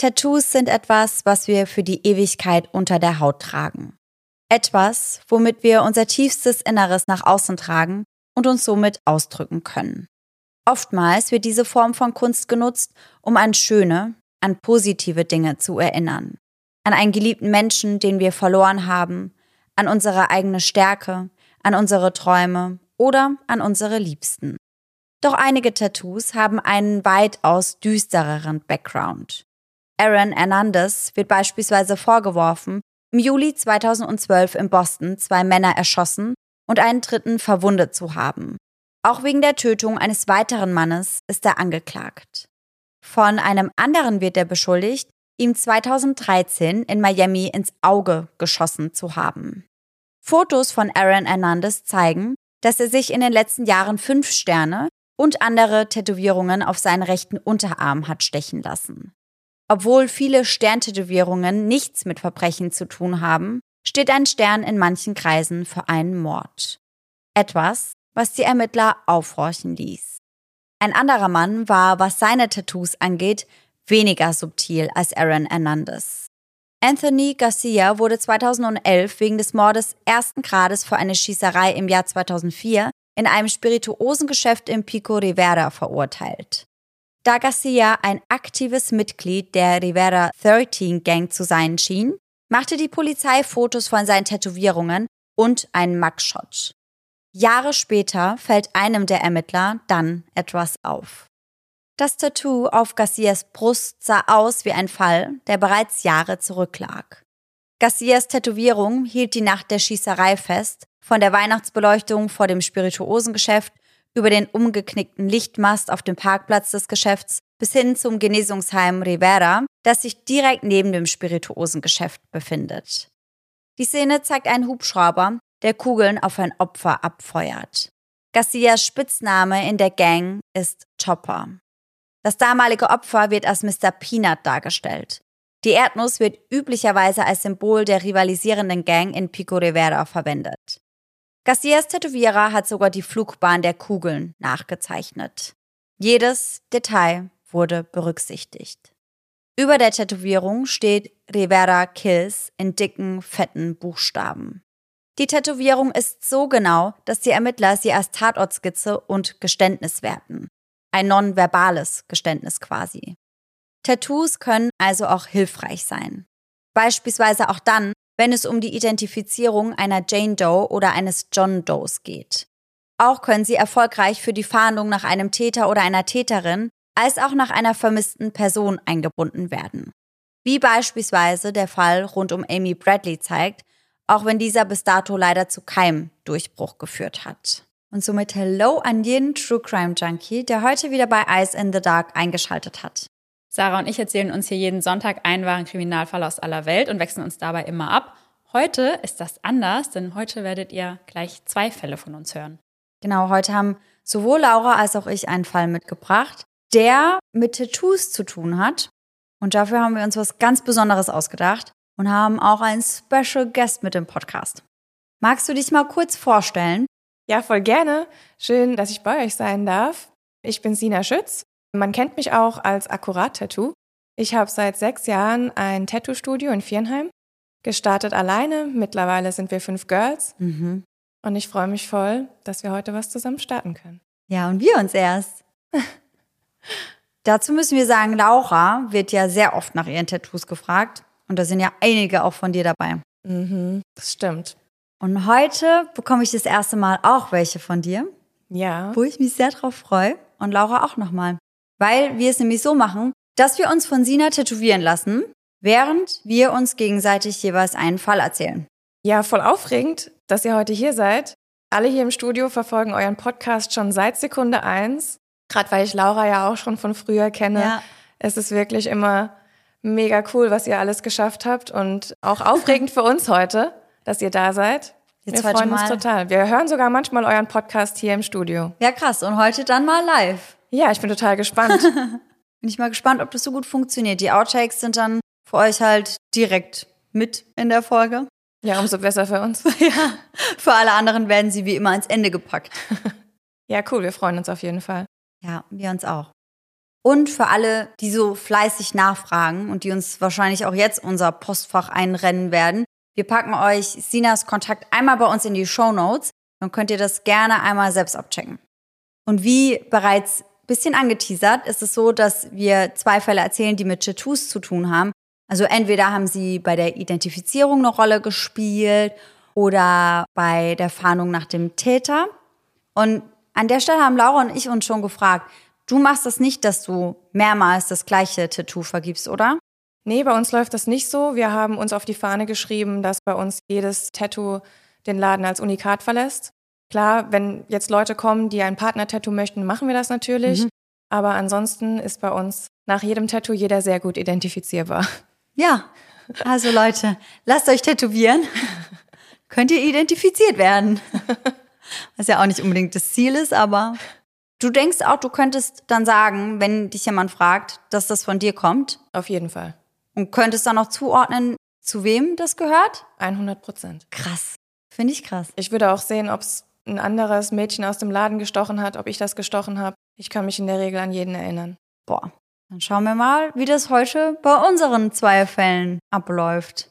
Tattoos sind etwas, was wir für die Ewigkeit unter der Haut tragen. Etwas, womit wir unser tiefstes Inneres nach außen tragen und uns somit ausdrücken können. Oftmals wird diese Form von Kunst genutzt, um an schöne, an positive Dinge zu erinnern. An einen geliebten Menschen, den wir verloren haben, an unsere eigene Stärke, an unsere Träume oder an unsere Liebsten. Doch einige Tattoos haben einen weitaus düstereren Background. Aaron Hernandez wird beispielsweise vorgeworfen, im Juli 2012 in Boston zwei Männer erschossen und einen dritten verwundet zu haben. Auch wegen der Tötung eines weiteren Mannes ist er angeklagt. Von einem anderen wird er beschuldigt, ihm 2013 in Miami ins Auge geschossen zu haben. Fotos von Aaron Hernandez zeigen, dass er sich in den letzten Jahren fünf Sterne und andere Tätowierungen auf seinen rechten Unterarm hat stechen lassen. Obwohl viele Sterntätowierungen nichts mit Verbrechen zu tun haben, steht ein Stern in manchen Kreisen für einen Mord. Etwas, was die Ermittler aufhorchen ließ. Ein anderer Mann war, was seine Tattoos angeht, weniger subtil als Aaron Hernandez. Anthony Garcia wurde 2011 wegen des Mordes ersten Grades für eine Schießerei im Jahr 2004 in einem Spirituosengeschäft in Pico Rivera verurteilt. Da Garcia ein aktives Mitglied der Rivera 13 Gang zu sein schien, machte die Polizei Fotos von seinen Tätowierungen und einen Mugshot. Jahre später fällt einem der Ermittler dann etwas auf. Das Tattoo auf Garcias Brust sah aus wie ein Fall, der bereits Jahre zurücklag. Garcias Tätowierung hielt die Nacht der Schießerei fest, von der Weihnachtsbeleuchtung vor dem Spirituosengeschäft über den umgeknickten Lichtmast auf dem Parkplatz des Geschäfts bis hin zum Genesungsheim Rivera, das sich direkt neben dem Spirituosengeschäft befindet. Die Szene zeigt einen Hubschrauber, der Kugeln auf ein Opfer abfeuert. Garcias Spitzname in der Gang ist Chopper. Das damalige Opfer wird als Mr. Peanut dargestellt. Die Erdnuss wird üblicherweise als Symbol der rivalisierenden Gang in Pico Rivera verwendet. Garcias Tätowierer hat sogar die Flugbahn der Kugeln nachgezeichnet. Jedes Detail wurde berücksichtigt. Über der Tätowierung steht Rivera Kills in dicken, fetten Buchstaben. Die Tätowierung ist so genau, dass die Ermittler sie als Tatortskizze und Geständnis werten. Ein nonverbales Geständnis quasi. Tattoos können also auch hilfreich sein. Beispielsweise auch dann, wenn es um die Identifizierung einer Jane Doe oder eines John Does geht. Auch können sie erfolgreich für die Fahndung nach einem Täter oder einer Täterin als auch nach einer vermissten Person eingebunden werden. Wie beispielsweise der Fall rund um Amy Bradley zeigt, auch wenn dieser bis dato leider zu keinem Durchbruch geführt hat. Und somit Hello an jeden True Crime Junkie, der heute wieder bei Eyes in the Dark eingeschaltet hat. Sarah und ich erzählen uns hier jeden Sonntag einen wahren Kriminalfall aus aller Welt und wechseln uns dabei immer ab. Heute ist das anders, denn heute werdet ihr gleich zwei Fälle von uns hören. Genau, heute haben sowohl Laura als auch ich einen Fall mitgebracht, der mit Tattoos zu tun hat. Und dafür haben wir uns was ganz Besonderes ausgedacht und haben auch einen Special Guest mit im Podcast. Magst du dich mal kurz vorstellen? Ja, voll gerne. Schön, dass ich bei euch sein darf. Ich bin Sina Schütz. Man kennt mich auch als Akkurat-Tattoo. Ich habe seit sechs Jahren ein Tattoo-Studio in Viernheim. Gestartet alleine. Mittlerweile sind wir fünf Girls. Mhm. Und ich freue mich voll, dass wir heute was zusammen starten können. Ja, und wir uns erst. Dazu müssen wir sagen, Laura wird ja sehr oft nach ihren Tattoos gefragt. Und da sind ja einige auch von dir dabei. Mhm, das stimmt. Und heute bekomme ich das erste Mal auch welche von dir. Ja. Wo ich mich sehr drauf freue. Und Laura auch nochmal. Weil wir es nämlich so machen, dass wir uns von Sina tätowieren lassen, während wir uns gegenseitig jeweils einen Fall erzählen. Ja, voll aufregend, dass ihr heute hier seid. Alle hier im Studio verfolgen euren Podcast schon seit Sekunde eins. Gerade weil ich Laura ja auch schon von früher kenne. Ja. Es ist wirklich immer mega cool, was ihr alles geschafft habt und auch aufregend für uns heute dass ihr da seid. Jetzt wir freuen uns total. Wir hören sogar manchmal euren Podcast hier im Studio. Ja, krass. Und heute dann mal live. Ja, ich bin total gespannt. bin ich mal gespannt, ob das so gut funktioniert. Die Outtakes sind dann für euch halt direkt mit in der Folge. Ja, umso besser für uns. ja. Für alle anderen werden sie wie immer ans Ende gepackt. ja, cool. Wir freuen uns auf jeden Fall. Ja, wir uns auch. Und für alle, die so fleißig nachfragen und die uns wahrscheinlich auch jetzt unser Postfach einrennen werden, wir packen euch Sinas Kontakt einmal bei uns in die Show Notes. Dann könnt ihr das gerne einmal selbst abchecken. Und wie bereits bisschen angeteasert, ist es so, dass wir zwei Fälle erzählen, die mit Tattoos zu tun haben. Also entweder haben sie bei der Identifizierung eine Rolle gespielt oder bei der Fahndung nach dem Täter. Und an der Stelle haben Laura und ich uns schon gefragt, du machst das nicht, dass du mehrmals das gleiche Tattoo vergibst, oder? Nee, bei uns läuft das nicht so. Wir haben uns auf die Fahne geschrieben, dass bei uns jedes Tattoo den Laden als Unikat verlässt. Klar, wenn jetzt Leute kommen, die ein Partner-Tattoo möchten, machen wir das natürlich. Mhm. Aber ansonsten ist bei uns nach jedem Tattoo jeder sehr gut identifizierbar. Ja, also Leute, lasst euch tätowieren. Könnt ihr identifiziert werden. Was ja auch nicht unbedingt das Ziel ist, aber du denkst auch, du könntest dann sagen, wenn dich jemand fragt, dass das von dir kommt. Auf jeden Fall. Und könntest dann noch zuordnen, zu wem das gehört? 100 Prozent. Krass. Finde ich krass. Ich würde auch sehen, ob es ein anderes Mädchen aus dem Laden gestochen hat, ob ich das gestochen habe. Ich kann mich in der Regel an jeden erinnern. Boah. Dann schauen wir mal, wie das heute bei unseren zwei Fällen abläuft.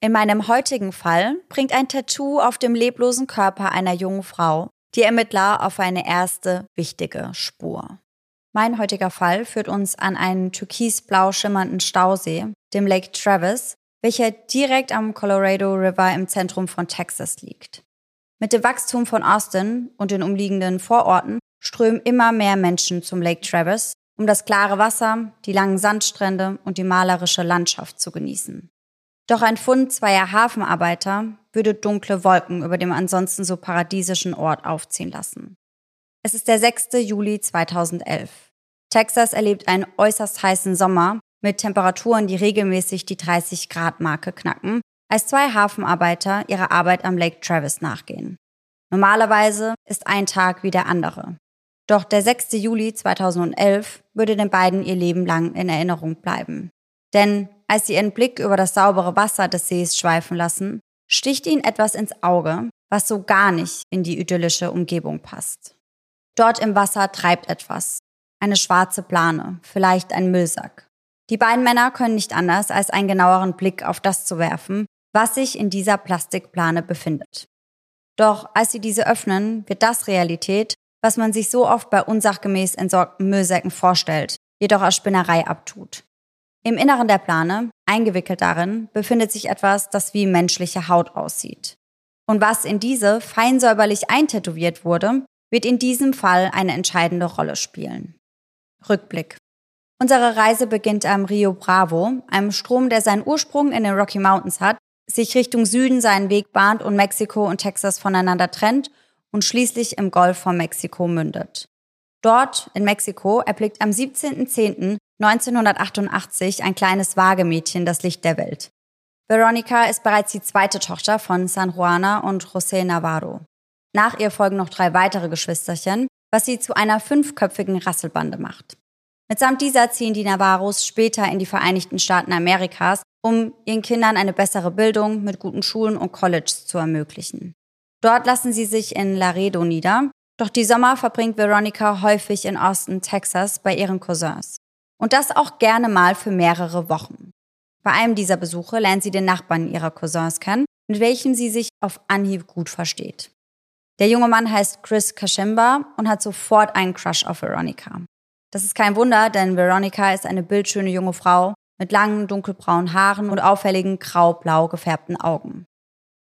In meinem heutigen Fall bringt ein Tattoo auf dem leblosen Körper einer jungen Frau die Ermittler auf eine erste wichtige Spur. Mein heutiger Fall führt uns an einen türkisblau schimmernden Stausee, dem Lake Travis, welcher direkt am Colorado River im Zentrum von Texas liegt. Mit dem Wachstum von Austin und den umliegenden Vororten strömen immer mehr Menschen zum Lake Travis, um das klare Wasser, die langen Sandstrände und die malerische Landschaft zu genießen. Doch ein Fund zweier Hafenarbeiter würde dunkle Wolken über dem ansonsten so paradiesischen Ort aufziehen lassen. Es ist der 6. Juli 2011. Texas erlebt einen äußerst heißen Sommer mit Temperaturen, die regelmäßig die 30 Grad Marke knacken, als zwei Hafenarbeiter ihrer Arbeit am Lake Travis nachgehen. Normalerweise ist ein Tag wie der andere. Doch der 6. Juli 2011 würde den beiden ihr Leben lang in Erinnerung bleiben. Denn als sie ihren Blick über das saubere Wasser des Sees schweifen lassen, sticht ihnen etwas ins Auge, was so gar nicht in die idyllische Umgebung passt. Dort im Wasser treibt etwas, eine schwarze Plane, vielleicht ein Müllsack. Die beiden Männer können nicht anders, als einen genaueren Blick auf das zu werfen, was sich in dieser Plastikplane befindet. Doch als sie diese öffnen, wird das Realität, was man sich so oft bei unsachgemäß entsorgten Müllsäcken vorstellt, jedoch als Spinnerei abtut. Im Inneren der Plane, eingewickelt darin, befindet sich etwas, das wie menschliche Haut aussieht. Und was in diese fein säuberlich eintätowiert wurde, wird in diesem Fall eine entscheidende Rolle spielen. Rückblick. Unsere Reise beginnt am Rio Bravo, einem Strom, der seinen Ursprung in den Rocky Mountains hat, sich Richtung Süden seinen Weg bahnt und Mexiko und Texas voneinander trennt und schließlich im Golf von Mexiko mündet. Dort in Mexiko erblickt am 17.10.1988 ein kleines Wagemädchen das Licht der Welt. Veronica ist bereits die zweite Tochter von San Juana und José Navarro. Nach ihr folgen noch drei weitere Geschwisterchen, was sie zu einer fünfköpfigen Rasselbande macht. Mitsamt dieser ziehen die Navarros später in die Vereinigten Staaten Amerikas, um ihren Kindern eine bessere Bildung mit guten Schulen und Colleges zu ermöglichen. Dort lassen sie sich in Laredo nieder, doch die Sommer verbringt Veronica häufig in Austin, Texas bei ihren Cousins. Und das auch gerne mal für mehrere Wochen. Bei einem dieser Besuche lernt sie den Nachbarn ihrer Cousins kennen, mit welchem sie sich auf Anhieb gut versteht. Der junge Mann heißt Chris Kashimba und hat sofort einen Crush auf Veronica. Das ist kein Wunder, denn Veronica ist eine bildschöne junge Frau mit langen dunkelbraunen Haaren und auffälligen grau-blau gefärbten Augen.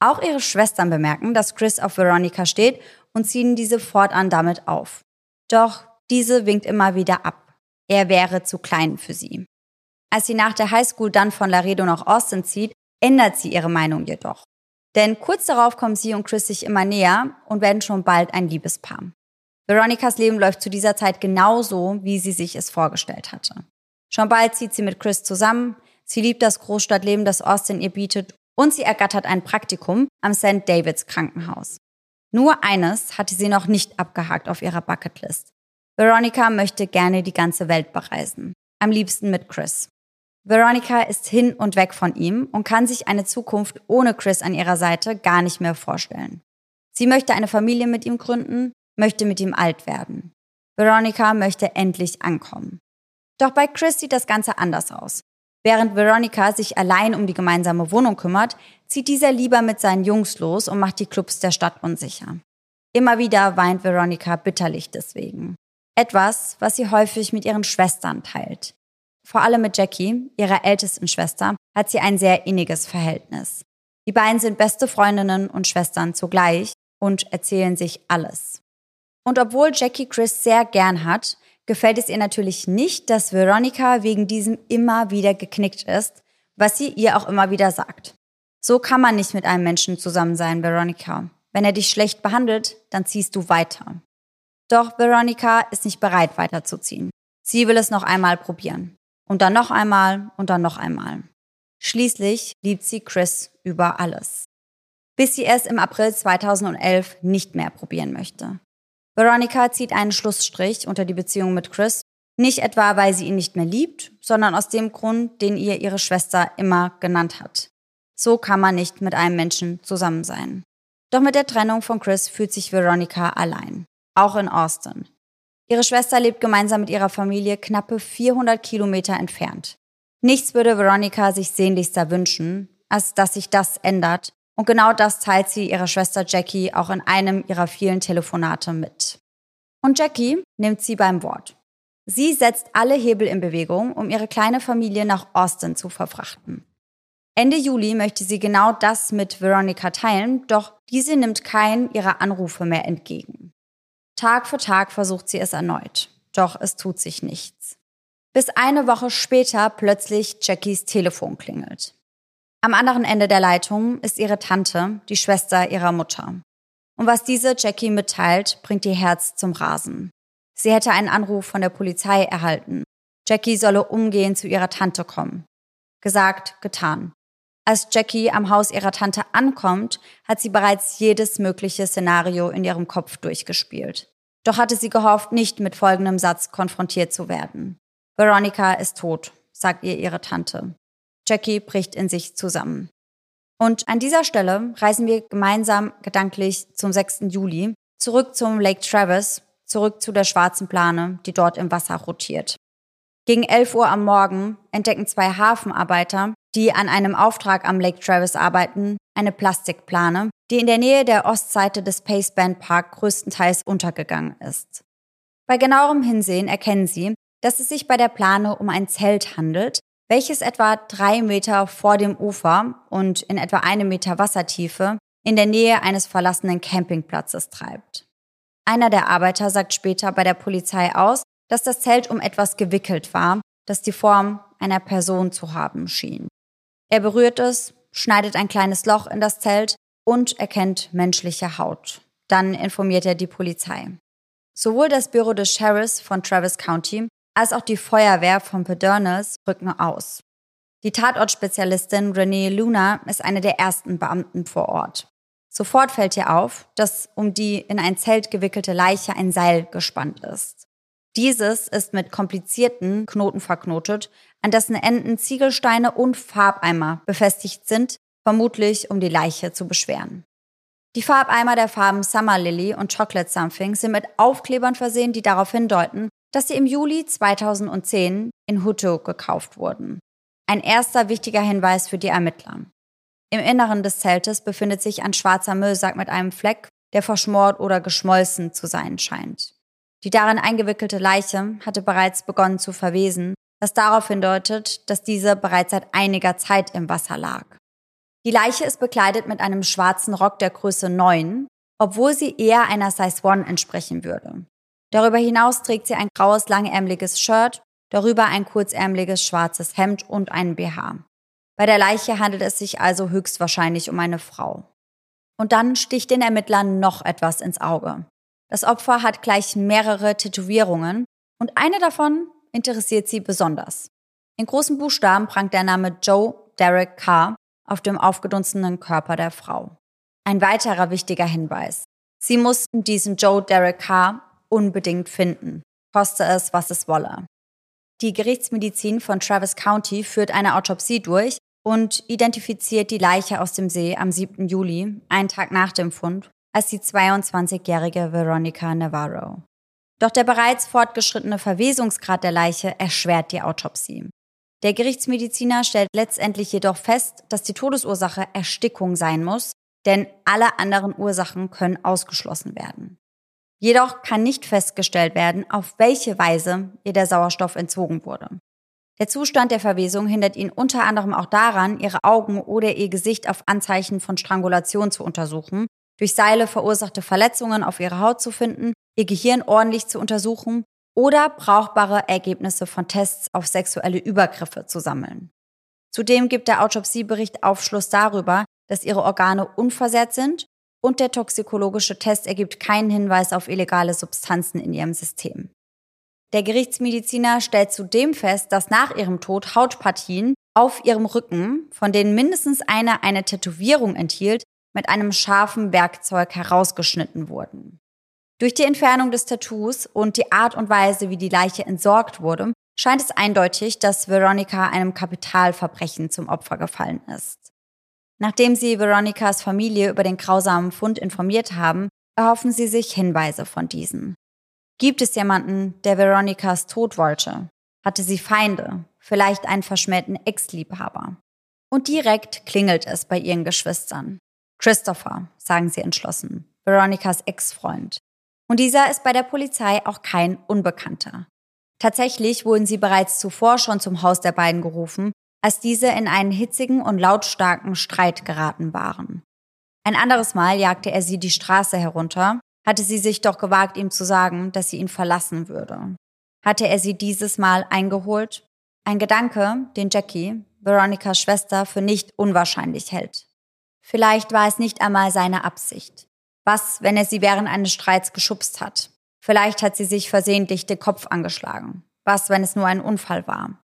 Auch ihre Schwestern bemerken, dass Chris auf Veronica steht und ziehen diese fortan damit auf. Doch diese winkt immer wieder ab. Er wäre zu klein für sie. Als sie nach der Highschool dann von Laredo nach Austin zieht, ändert sie ihre Meinung jedoch. Denn kurz darauf kommen sie und Chris sich immer näher und werden schon bald ein Liebespaar. Veronicas Leben läuft zu dieser Zeit genauso, wie sie sich es vorgestellt hatte. Schon bald zieht sie mit Chris zusammen, sie liebt das Großstadtleben, das Austin ihr bietet und sie ergattert ein Praktikum am St. Davids Krankenhaus. Nur eines hatte sie noch nicht abgehakt auf ihrer Bucketlist. Veronica möchte gerne die ganze Welt bereisen. Am liebsten mit Chris. Veronica ist hin und weg von ihm und kann sich eine Zukunft ohne Chris an ihrer Seite gar nicht mehr vorstellen. Sie möchte eine Familie mit ihm gründen möchte mit ihm alt werden. Veronica möchte endlich ankommen. Doch bei Chris sieht das Ganze anders aus. Während Veronica sich allein um die gemeinsame Wohnung kümmert, zieht dieser lieber mit seinen Jungs los und macht die Clubs der Stadt unsicher. Immer wieder weint Veronica bitterlich deswegen. Etwas, was sie häufig mit ihren Schwestern teilt. Vor allem mit Jackie, ihrer ältesten Schwester, hat sie ein sehr inniges Verhältnis. Die beiden sind beste Freundinnen und Schwestern zugleich und erzählen sich alles. Und obwohl Jackie Chris sehr gern hat, gefällt es ihr natürlich nicht, dass Veronica wegen diesem immer wieder geknickt ist, was sie ihr auch immer wieder sagt. So kann man nicht mit einem Menschen zusammen sein, Veronica. Wenn er dich schlecht behandelt, dann ziehst du weiter. Doch Veronica ist nicht bereit weiterzuziehen. Sie will es noch einmal probieren. Und dann noch einmal und dann noch einmal. Schließlich liebt sie Chris über alles. Bis sie es im April 2011 nicht mehr probieren möchte. Veronica zieht einen Schlussstrich unter die Beziehung mit Chris, nicht etwa, weil sie ihn nicht mehr liebt, sondern aus dem Grund, den ihr ihre Schwester immer genannt hat. So kann man nicht mit einem Menschen zusammen sein. Doch mit der Trennung von Chris fühlt sich Veronica allein, auch in Austin. Ihre Schwester lebt gemeinsam mit ihrer Familie knappe 400 Kilometer entfernt. Nichts würde Veronica sich sehnlichster wünschen, als dass sich das ändert und genau das teilt sie ihrer Schwester Jackie auch in einem ihrer vielen Telefonate mit. Und Jackie nimmt sie beim Wort. Sie setzt alle Hebel in Bewegung, um ihre kleine Familie nach Austin zu verfrachten. Ende Juli möchte sie genau das mit Veronica teilen, doch diese nimmt keinen ihrer Anrufe mehr entgegen. Tag für Tag versucht sie es erneut, doch es tut sich nichts. Bis eine Woche später plötzlich Jackies Telefon klingelt. Am anderen Ende der Leitung ist ihre Tante, die Schwester ihrer Mutter. Und was diese Jackie mitteilt, bringt ihr Herz zum Rasen. Sie hätte einen Anruf von der Polizei erhalten. Jackie solle umgehend zu ihrer Tante kommen. Gesagt, getan. Als Jackie am Haus ihrer Tante ankommt, hat sie bereits jedes mögliche Szenario in ihrem Kopf durchgespielt. Doch hatte sie gehofft, nicht mit folgendem Satz konfrontiert zu werden. Veronica ist tot, sagt ihr ihre Tante. Jackie bricht in sich zusammen. Und an dieser Stelle reisen wir gemeinsam gedanklich zum 6. Juli, zurück zum Lake Travis, zurück zu der schwarzen Plane, die dort im Wasser rotiert. Gegen 11 Uhr am Morgen entdecken zwei Hafenarbeiter, die an einem Auftrag am Lake Travis arbeiten, eine Plastikplane, die in der Nähe der Ostseite des Pace Band Park größtenteils untergegangen ist. Bei genauerem Hinsehen erkennen sie, dass es sich bei der Plane um ein Zelt handelt, welches etwa drei Meter vor dem Ufer und in etwa einem Meter Wassertiefe in der Nähe eines verlassenen Campingplatzes treibt. Einer der Arbeiter sagt später bei der Polizei aus, dass das Zelt um etwas gewickelt war, das die Form einer Person zu haben schien. Er berührt es, schneidet ein kleines Loch in das Zelt und erkennt menschliche Haut. Dann informiert er die Polizei. Sowohl das Büro des Sheriffs von Travis County als auch die Feuerwehr von Pedernals rücken aus. Die Tatortspezialistin Renee Luna ist eine der ersten Beamten vor Ort. Sofort fällt ihr auf, dass um die in ein Zelt gewickelte Leiche ein Seil gespannt ist. Dieses ist mit komplizierten Knoten verknotet, an dessen Enden Ziegelsteine und Farbeimer befestigt sind, vermutlich um die Leiche zu beschweren. Die Farbeimer der Farben Summer Lily und Chocolate Something sind mit Aufklebern versehen, die darauf hindeuten, dass sie im Juli 2010 in Hutto gekauft wurden. Ein erster wichtiger Hinweis für die Ermittler. Im Inneren des Zeltes befindet sich ein schwarzer Müllsack mit einem Fleck, der verschmort oder geschmolzen zu sein scheint. Die darin eingewickelte Leiche hatte bereits begonnen zu verwesen, was darauf hindeutet, dass diese bereits seit einiger Zeit im Wasser lag. Die Leiche ist bekleidet mit einem schwarzen Rock der Größe 9, obwohl sie eher einer Size 1 entsprechen würde. Darüber hinaus trägt sie ein graues langärmliches Shirt, darüber ein kurzärmliches schwarzes Hemd und einen BH. Bei der Leiche handelt es sich also höchstwahrscheinlich um eine Frau. Und dann sticht den Ermittlern noch etwas ins Auge. Das Opfer hat gleich mehrere Tätowierungen und eine davon interessiert sie besonders. In großen Buchstaben prangt der Name Joe Derek Carr auf dem aufgedunstenen Körper der Frau. Ein weiterer wichtiger Hinweis. Sie mussten diesen Joe Derek Carr unbedingt finden, koste es, was es wolle. Die Gerichtsmedizin von Travis County führt eine Autopsie durch und identifiziert die Leiche aus dem See am 7. Juli, einen Tag nach dem Fund, als die 22-jährige Veronica Navarro. Doch der bereits fortgeschrittene Verwesungsgrad der Leiche erschwert die Autopsie. Der Gerichtsmediziner stellt letztendlich jedoch fest, dass die Todesursache Erstickung sein muss, denn alle anderen Ursachen können ausgeschlossen werden. Jedoch kann nicht festgestellt werden, auf welche Weise ihr der Sauerstoff entzogen wurde. Der Zustand der Verwesung hindert ihn unter anderem auch daran, ihre Augen oder ihr Gesicht auf Anzeichen von Strangulation zu untersuchen, durch Seile verursachte Verletzungen auf ihrer Haut zu finden, ihr Gehirn ordentlich zu untersuchen oder brauchbare Ergebnisse von Tests auf sexuelle Übergriffe zu sammeln. Zudem gibt der Autopsiebericht Aufschluss darüber, dass ihre Organe unversehrt sind und der toxikologische Test ergibt keinen Hinweis auf illegale Substanzen in ihrem System. Der Gerichtsmediziner stellt zudem fest, dass nach ihrem Tod Hautpartien auf ihrem Rücken, von denen mindestens eine eine Tätowierung enthielt, mit einem scharfen Werkzeug herausgeschnitten wurden. Durch die Entfernung des Tattoos und die Art und Weise, wie die Leiche entsorgt wurde, scheint es eindeutig, dass Veronica einem Kapitalverbrechen zum Opfer gefallen ist. Nachdem sie Veronicas Familie über den grausamen Fund informiert haben, erhoffen sie sich Hinweise von diesen. Gibt es jemanden, der Veronicas Tod wollte? Hatte sie Feinde? Vielleicht einen verschmähten Ex-Liebhaber? Und direkt klingelt es bei ihren Geschwistern. Christopher, sagen sie entschlossen, Veronicas Ex-Freund. Und dieser ist bei der Polizei auch kein Unbekannter. Tatsächlich wurden sie bereits zuvor schon zum Haus der beiden gerufen, als diese in einen hitzigen und lautstarken Streit geraten waren. Ein anderes Mal jagte er sie die Straße herunter hatte sie sich doch gewagt, ihm zu sagen, dass sie ihn verlassen würde. Hatte er sie dieses Mal eingeholt? Ein Gedanke, den Jackie, Veronikas Schwester, für nicht unwahrscheinlich hält. Vielleicht war es nicht einmal seine Absicht. Was, wenn er sie während eines Streits geschubst hat? Vielleicht hat sie sich versehentlich den Kopf angeschlagen. Was, wenn es nur ein Unfall war?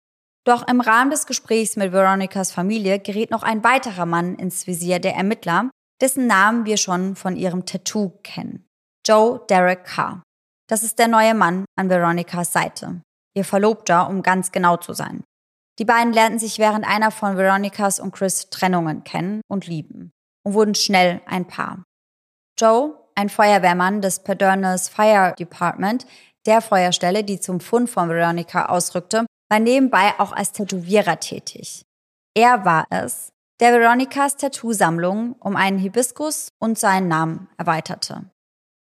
Doch im Rahmen des Gesprächs mit Veronikas Familie gerät noch ein weiterer Mann ins Visier der Ermittler, dessen Namen wir schon von ihrem Tattoo kennen. Joe Derek Carr. Das ist der neue Mann an Veronicas Seite. Ihr Verlobter, um ganz genau zu sein. Die beiden lernten sich während einer von Veronicas und Chris Trennungen kennen und lieben und wurden schnell ein Paar. Joe, ein Feuerwehrmann des Pedernals Fire Department, der Feuerstelle, die zum Fund von Veronica ausrückte, war nebenbei auch als Tätowierer tätig. Er war es, der Veronicas Tattoo-Sammlung um einen Hibiskus und seinen Namen erweiterte.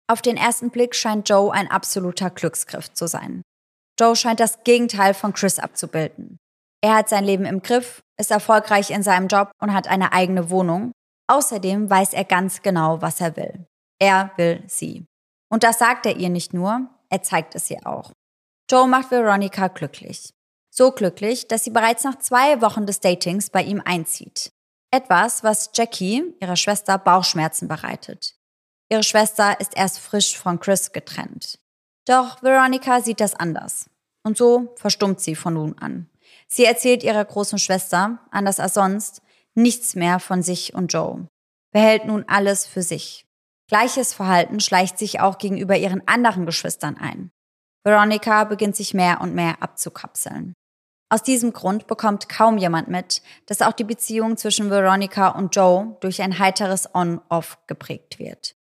Auf den ersten Blick scheint Joe ein absoluter Glücksgriff zu sein. Joe scheint das Gegenteil von Chris abzubilden. Er hat sein Leben im Griff, ist erfolgreich in seinem Job und hat eine eigene Wohnung. Außerdem weiß er ganz genau, was er will. Er will sie. Und das sagt er ihr nicht nur, er zeigt es ihr auch. Joe macht Veronica glücklich. So glücklich, dass sie bereits nach zwei Wochen des Datings bei ihm einzieht. Etwas, was Jackie, ihrer Schwester, Bauchschmerzen bereitet. Ihre Schwester ist erst frisch von Chris getrennt. Doch Veronica sieht das anders. Und so verstummt sie von nun an. Sie erzählt ihrer großen Schwester, anders als sonst, nichts mehr von sich und Joe. Behält nun alles für sich. Gleiches Verhalten schleicht sich auch gegenüber ihren anderen Geschwistern ein. Veronica beginnt sich mehr und mehr abzukapseln. Aus diesem Grund bekommt kaum jemand mit, dass auch die Beziehung zwischen Veronica und Joe durch ein heiteres On-Off geprägt wird.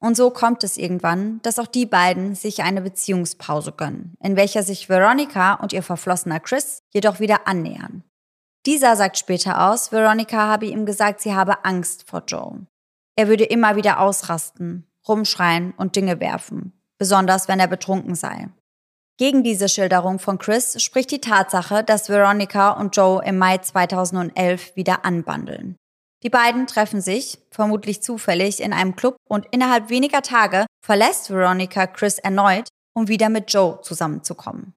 Und so kommt es irgendwann, dass auch die beiden sich eine Beziehungspause gönnen, in welcher sich Veronica und ihr verflossener Chris jedoch wieder annähern. Dieser sagt später aus, Veronica habe ihm gesagt, sie habe Angst vor Joe. Er würde immer wieder ausrasten, rumschreien und Dinge werfen, besonders wenn er betrunken sei. Gegen diese Schilderung von Chris spricht die Tatsache, dass Veronica und Joe im Mai 2011 wieder anbandeln. Die beiden treffen sich, vermutlich zufällig, in einem Club und innerhalb weniger Tage verlässt Veronica Chris erneut, um wieder mit Joe zusammenzukommen.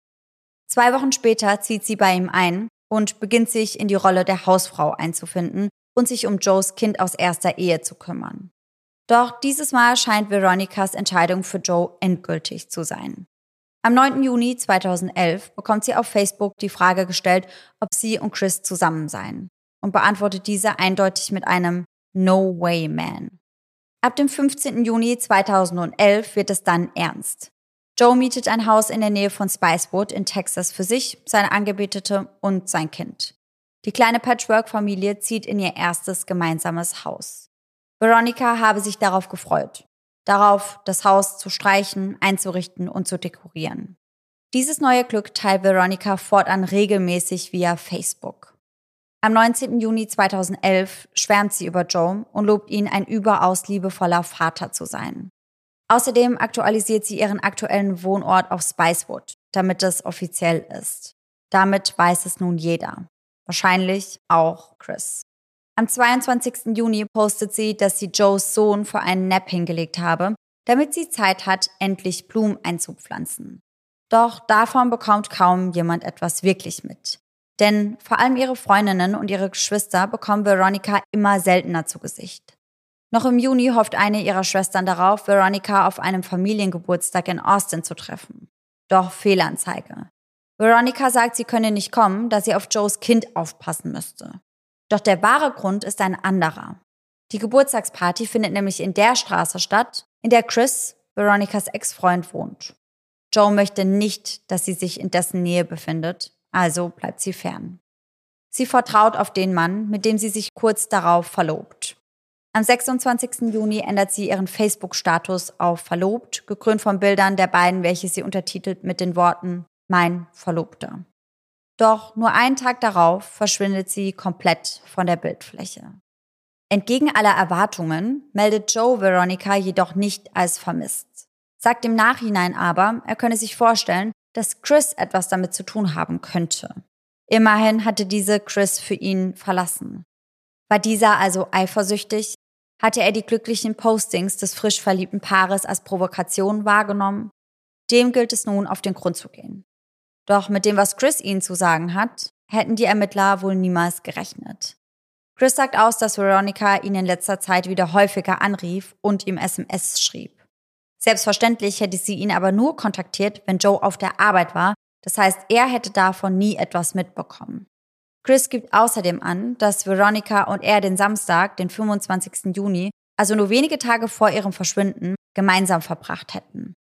Zwei Wochen später zieht sie bei ihm ein und beginnt sich in die Rolle der Hausfrau einzufinden und sich um Joes Kind aus erster Ehe zu kümmern. Doch dieses Mal scheint Veronicas Entscheidung für Joe endgültig zu sein. Am 9. Juni 2011 bekommt sie auf Facebook die Frage gestellt, ob sie und Chris zusammen seien und beantwortet diese eindeutig mit einem No Way Man. Ab dem 15. Juni 2011 wird es dann ernst. Joe mietet ein Haus in der Nähe von Spicewood in Texas für sich, seine Angebetete und sein Kind. Die kleine Patchwork-Familie zieht in ihr erstes gemeinsames Haus. Veronica habe sich darauf gefreut. Darauf das Haus zu streichen, einzurichten und zu dekorieren. Dieses neue Glück teilt Veronica fortan regelmäßig via Facebook. Am 19. Juni 2011 schwärmt sie über Joe und lobt ihn, ein überaus liebevoller Vater zu sein. Außerdem aktualisiert sie ihren aktuellen Wohnort auf Spicewood, damit es offiziell ist. Damit weiß es nun jeder. Wahrscheinlich auch Chris. Am 22. Juni postet sie, dass sie Joes Sohn vor einen Nap hingelegt habe, damit sie Zeit hat, endlich Blumen einzupflanzen. Doch davon bekommt kaum jemand etwas wirklich mit. Denn vor allem ihre Freundinnen und ihre Geschwister bekommen Veronica immer seltener zu Gesicht. Noch im Juni hofft eine ihrer Schwestern darauf, Veronica auf einem Familiengeburtstag in Austin zu treffen. Doch Fehlanzeige. Veronica sagt, sie könne nicht kommen, da sie auf Joes Kind aufpassen müsste. Doch der wahre Grund ist ein anderer. Die Geburtstagsparty findet nämlich in der Straße statt, in der Chris, Veronicas Ex-Freund, wohnt. Joe möchte nicht, dass sie sich in dessen Nähe befindet, also bleibt sie fern. Sie vertraut auf den Mann, mit dem sie sich kurz darauf verlobt. Am 26. Juni ändert sie ihren Facebook-Status auf verlobt, gekrönt von Bildern der beiden, welche sie untertitelt mit den Worten Mein Verlobter. Doch nur einen Tag darauf verschwindet sie komplett von der Bildfläche. Entgegen aller Erwartungen meldet Joe Veronica jedoch nicht als vermisst. Sagt im Nachhinein aber, er könne sich vorstellen, dass Chris etwas damit zu tun haben könnte. Immerhin hatte diese Chris für ihn verlassen. War dieser also eifersüchtig? Hatte er die glücklichen Postings des frisch verliebten Paares als Provokation wahrgenommen? Dem gilt es nun auf den Grund zu gehen. Doch mit dem, was Chris ihnen zu sagen hat, hätten die Ermittler wohl niemals gerechnet. Chris sagt aus, dass Veronica ihn in letzter Zeit wieder häufiger anrief und ihm SMS schrieb. Selbstverständlich hätte sie ihn aber nur kontaktiert, wenn Joe auf der Arbeit war. Das heißt, er hätte davon nie etwas mitbekommen. Chris gibt außerdem an, dass Veronica und er den Samstag, den 25. Juni, also nur wenige Tage vor ihrem Verschwinden, gemeinsam verbracht hätten.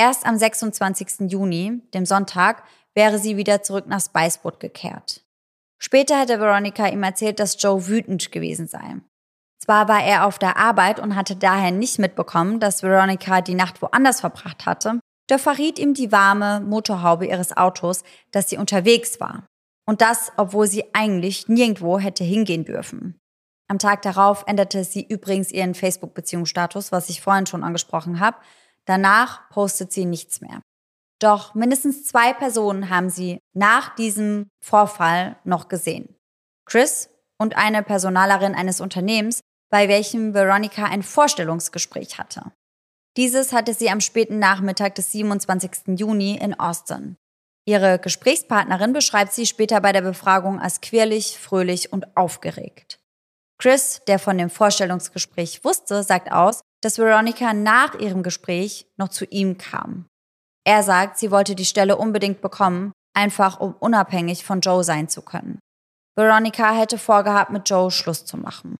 Erst am 26. Juni, dem Sonntag, wäre sie wieder zurück nach Spicewood gekehrt. Später hätte Veronica ihm erzählt, dass Joe wütend gewesen sei. Zwar war er auf der Arbeit und hatte daher nicht mitbekommen, dass Veronica die Nacht woanders verbracht hatte, doch verriet ihm die warme Motorhaube ihres Autos, dass sie unterwegs war. Und das, obwohl sie eigentlich nirgendwo hätte hingehen dürfen. Am Tag darauf änderte sie übrigens ihren Facebook-Beziehungsstatus, was ich vorhin schon angesprochen habe. Danach postet sie nichts mehr. Doch mindestens zwei Personen haben sie nach diesem Vorfall noch gesehen. Chris und eine Personalerin eines Unternehmens, bei welchem Veronica ein Vorstellungsgespräch hatte. Dieses hatte sie am späten Nachmittag des 27. Juni in Austin. Ihre Gesprächspartnerin beschreibt sie später bei der Befragung als quirlig, fröhlich und aufgeregt. Chris, der von dem Vorstellungsgespräch wusste, sagt aus, dass Veronica nach ihrem Gespräch noch zu ihm kam. Er sagt, sie wollte die Stelle unbedingt bekommen, einfach um unabhängig von Joe sein zu können. Veronica hätte vorgehabt, mit Joe Schluss zu machen.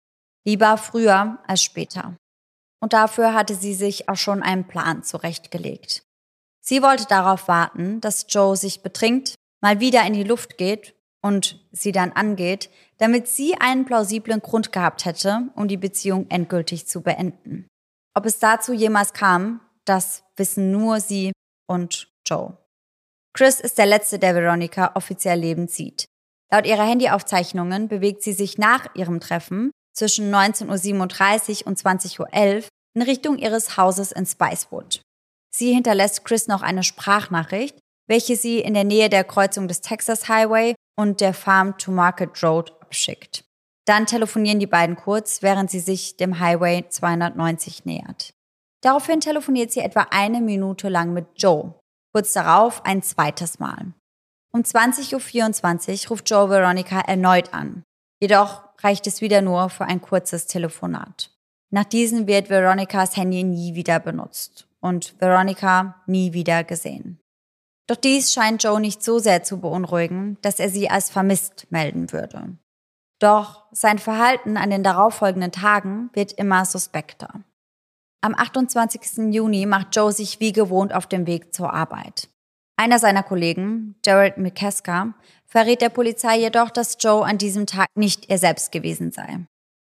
Lieber früher als später. Und dafür hatte sie sich auch schon einen Plan zurechtgelegt. Sie wollte darauf warten, dass Joe sich betrinkt, mal wieder in die Luft geht und sie dann angeht, damit sie einen plausiblen Grund gehabt hätte, um die Beziehung endgültig zu beenden. Ob es dazu jemals kam, das wissen nur sie und Joe. Chris ist der letzte, der Veronica offiziell lebend sieht. Laut ihrer Handyaufzeichnungen bewegt sie sich nach ihrem Treffen zwischen 19.37 Uhr und 20.11 Uhr in Richtung ihres Hauses in Spicewood. Sie hinterlässt Chris noch eine Sprachnachricht, welche sie in der Nähe der Kreuzung des Texas Highway und der Farm to Market Road abschickt. Dann telefonieren die beiden kurz, während sie sich dem Highway 290 nähert. Daraufhin telefoniert sie etwa eine Minute lang mit Joe. Kurz darauf ein zweites Mal. Um 20.24 Uhr ruft Joe Veronica erneut an. Jedoch reicht es wieder nur für ein kurzes Telefonat. Nach diesem wird Veronicas Handy nie wieder benutzt und Veronica nie wieder gesehen. Doch dies scheint Joe nicht so sehr zu beunruhigen, dass er sie als vermisst melden würde. Doch sein Verhalten an den darauffolgenden Tagen wird immer suspekter. Am 28. Juni macht Joe sich wie gewohnt auf dem Weg zur Arbeit. Einer seiner Kollegen, Gerald McCasker, verrät der Polizei jedoch, dass Joe an diesem Tag nicht er selbst gewesen sei.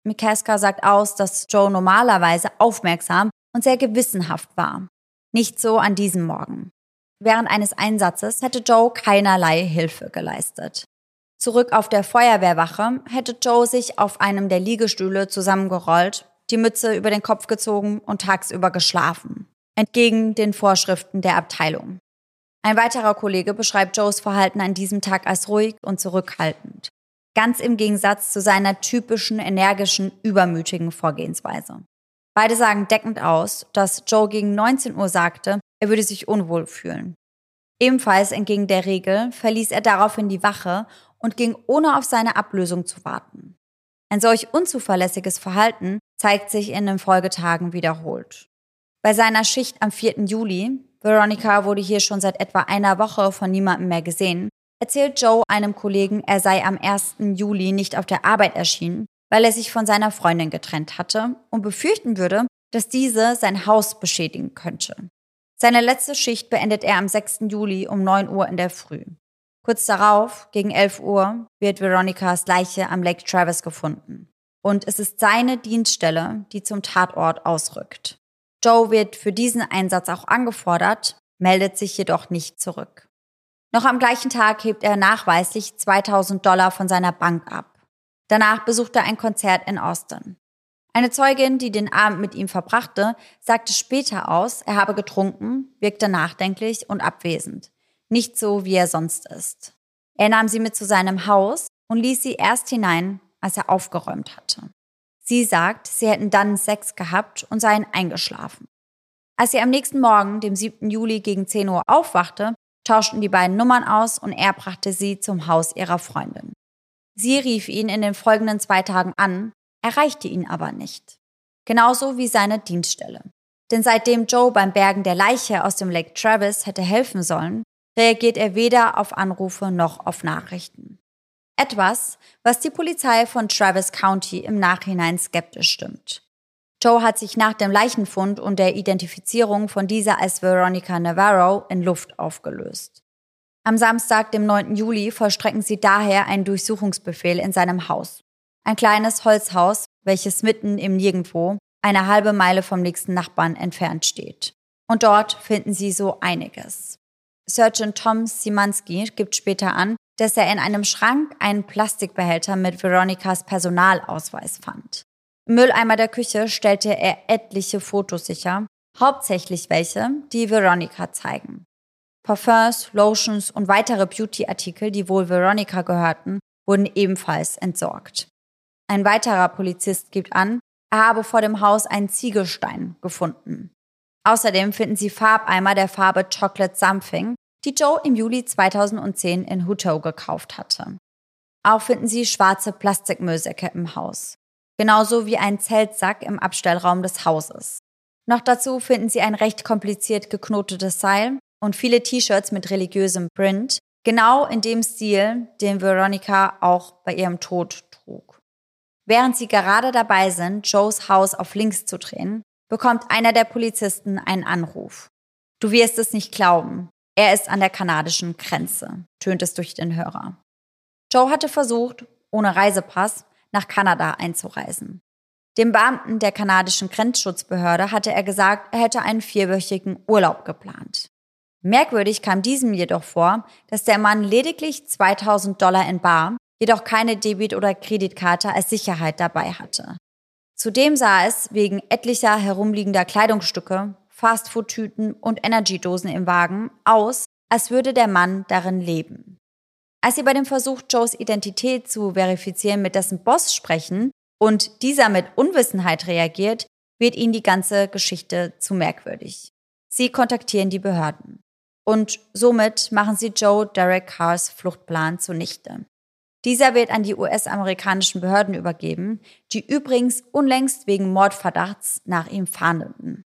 McCasker sagt aus, dass Joe normalerweise aufmerksam und sehr gewissenhaft war. Nicht so an diesem Morgen. Während eines Einsatzes hätte Joe keinerlei Hilfe geleistet. Zurück auf der Feuerwehrwache hätte Joe sich auf einem der Liegestühle zusammengerollt, die Mütze über den Kopf gezogen und tagsüber geschlafen. Entgegen den Vorschriften der Abteilung. Ein weiterer Kollege beschreibt Joes Verhalten an diesem Tag als ruhig und zurückhaltend. Ganz im Gegensatz zu seiner typischen, energischen, übermütigen Vorgehensweise. Beide sagen deckend aus, dass Joe gegen 19 Uhr sagte, er würde sich unwohl fühlen. Ebenfalls entgegen der Regel verließ er daraufhin die Wache und ging ohne auf seine Ablösung zu warten. Ein solch unzuverlässiges Verhalten zeigt sich in den Folgetagen wiederholt. Bei seiner Schicht am 4. Juli, Veronica wurde hier schon seit etwa einer Woche von niemandem mehr gesehen, erzählt Joe einem Kollegen, er sei am 1. Juli nicht auf der Arbeit erschienen, weil er sich von seiner Freundin getrennt hatte und befürchten würde, dass diese sein Haus beschädigen könnte. Seine letzte Schicht beendet er am 6. Juli um 9 Uhr in der Früh. Kurz darauf, gegen 11 Uhr, wird Veronicas Leiche am Lake Travis gefunden. Und es ist seine Dienststelle, die zum Tatort ausrückt. Joe wird für diesen Einsatz auch angefordert, meldet sich jedoch nicht zurück. Noch am gleichen Tag hebt er nachweislich 2000 Dollar von seiner Bank ab. Danach besucht er ein Konzert in Austin. Eine Zeugin, die den Abend mit ihm verbrachte, sagte später aus, er habe getrunken, wirkte nachdenklich und abwesend. Nicht so, wie er sonst ist. Er nahm sie mit zu seinem Haus und ließ sie erst hinein, als er aufgeräumt hatte. Sie sagt, sie hätten dann Sex gehabt und seien eingeschlafen. Als sie am nächsten Morgen, dem 7. Juli gegen 10 Uhr aufwachte, tauschten die beiden Nummern aus und er brachte sie zum Haus ihrer Freundin. Sie rief ihn in den folgenden zwei Tagen an, erreichte ihn aber nicht. Genauso wie seine Dienststelle. Denn seitdem Joe beim Bergen der Leiche aus dem Lake Travis hätte helfen sollen, reagiert er weder auf Anrufe noch auf Nachrichten. Etwas, was die Polizei von Travis County im Nachhinein skeptisch stimmt. Joe hat sich nach dem Leichenfund und der Identifizierung von dieser als Veronica Navarro in Luft aufgelöst. Am Samstag, dem 9. Juli, vollstrecken sie daher einen Durchsuchungsbefehl in seinem Haus. Ein kleines Holzhaus, welches mitten im Nirgendwo, eine halbe Meile vom nächsten Nachbarn entfernt steht. Und dort finden sie so einiges. Sergeant Tom Simanski gibt später an, dass er in einem Schrank einen Plastikbehälter mit Veronicas Personalausweis fand. Im Mülleimer der Küche stellte er etliche Fotos sicher, hauptsächlich welche, die Veronica zeigen. Parfums, Lotions und weitere Beauty-Artikel, die wohl Veronica gehörten, wurden ebenfalls entsorgt. Ein weiterer Polizist gibt an, er habe vor dem Haus einen Ziegelstein gefunden. Außerdem finden sie Farbeimer der Farbe Chocolate Something, die Joe im Juli 2010 in Hutto gekauft hatte. Auch finden sie schwarze Plastikmüllsäcke im Haus. Genauso wie ein Zeltsack im Abstellraum des Hauses. Noch dazu finden sie ein recht kompliziert geknotetes Seil und viele T-Shirts mit religiösem Print, genau in dem Stil, den Veronica auch bei ihrem Tod trug. Während sie gerade dabei sind, Joes Haus auf links zu drehen, bekommt einer der Polizisten einen Anruf. Du wirst es nicht glauben. Er ist an der kanadischen Grenze, tönt es durch den Hörer. Joe hatte versucht, ohne Reisepass nach Kanada einzureisen. Dem Beamten der kanadischen Grenzschutzbehörde hatte er gesagt, er hätte einen vierwöchigen Urlaub geplant. Merkwürdig kam diesem jedoch vor, dass der Mann lediglich 2000 Dollar in Bar, jedoch keine Debit- oder Kreditkarte als Sicherheit dabei hatte. Zudem sah es wegen etlicher herumliegender Kleidungsstücke, Fastfood-Tüten und Energydosen im Wagen aus, als würde der Mann darin leben. Als sie bei dem Versuch, Joes Identität zu verifizieren, mit dessen Boss sprechen und dieser mit Unwissenheit reagiert, wird ihnen die ganze Geschichte zu merkwürdig. Sie kontaktieren die Behörden. Und somit machen sie Joe Derek Carrs Fluchtplan zunichte. Dieser wird an die US-amerikanischen Behörden übergeben, die übrigens unlängst wegen Mordverdachts nach ihm fahndeten.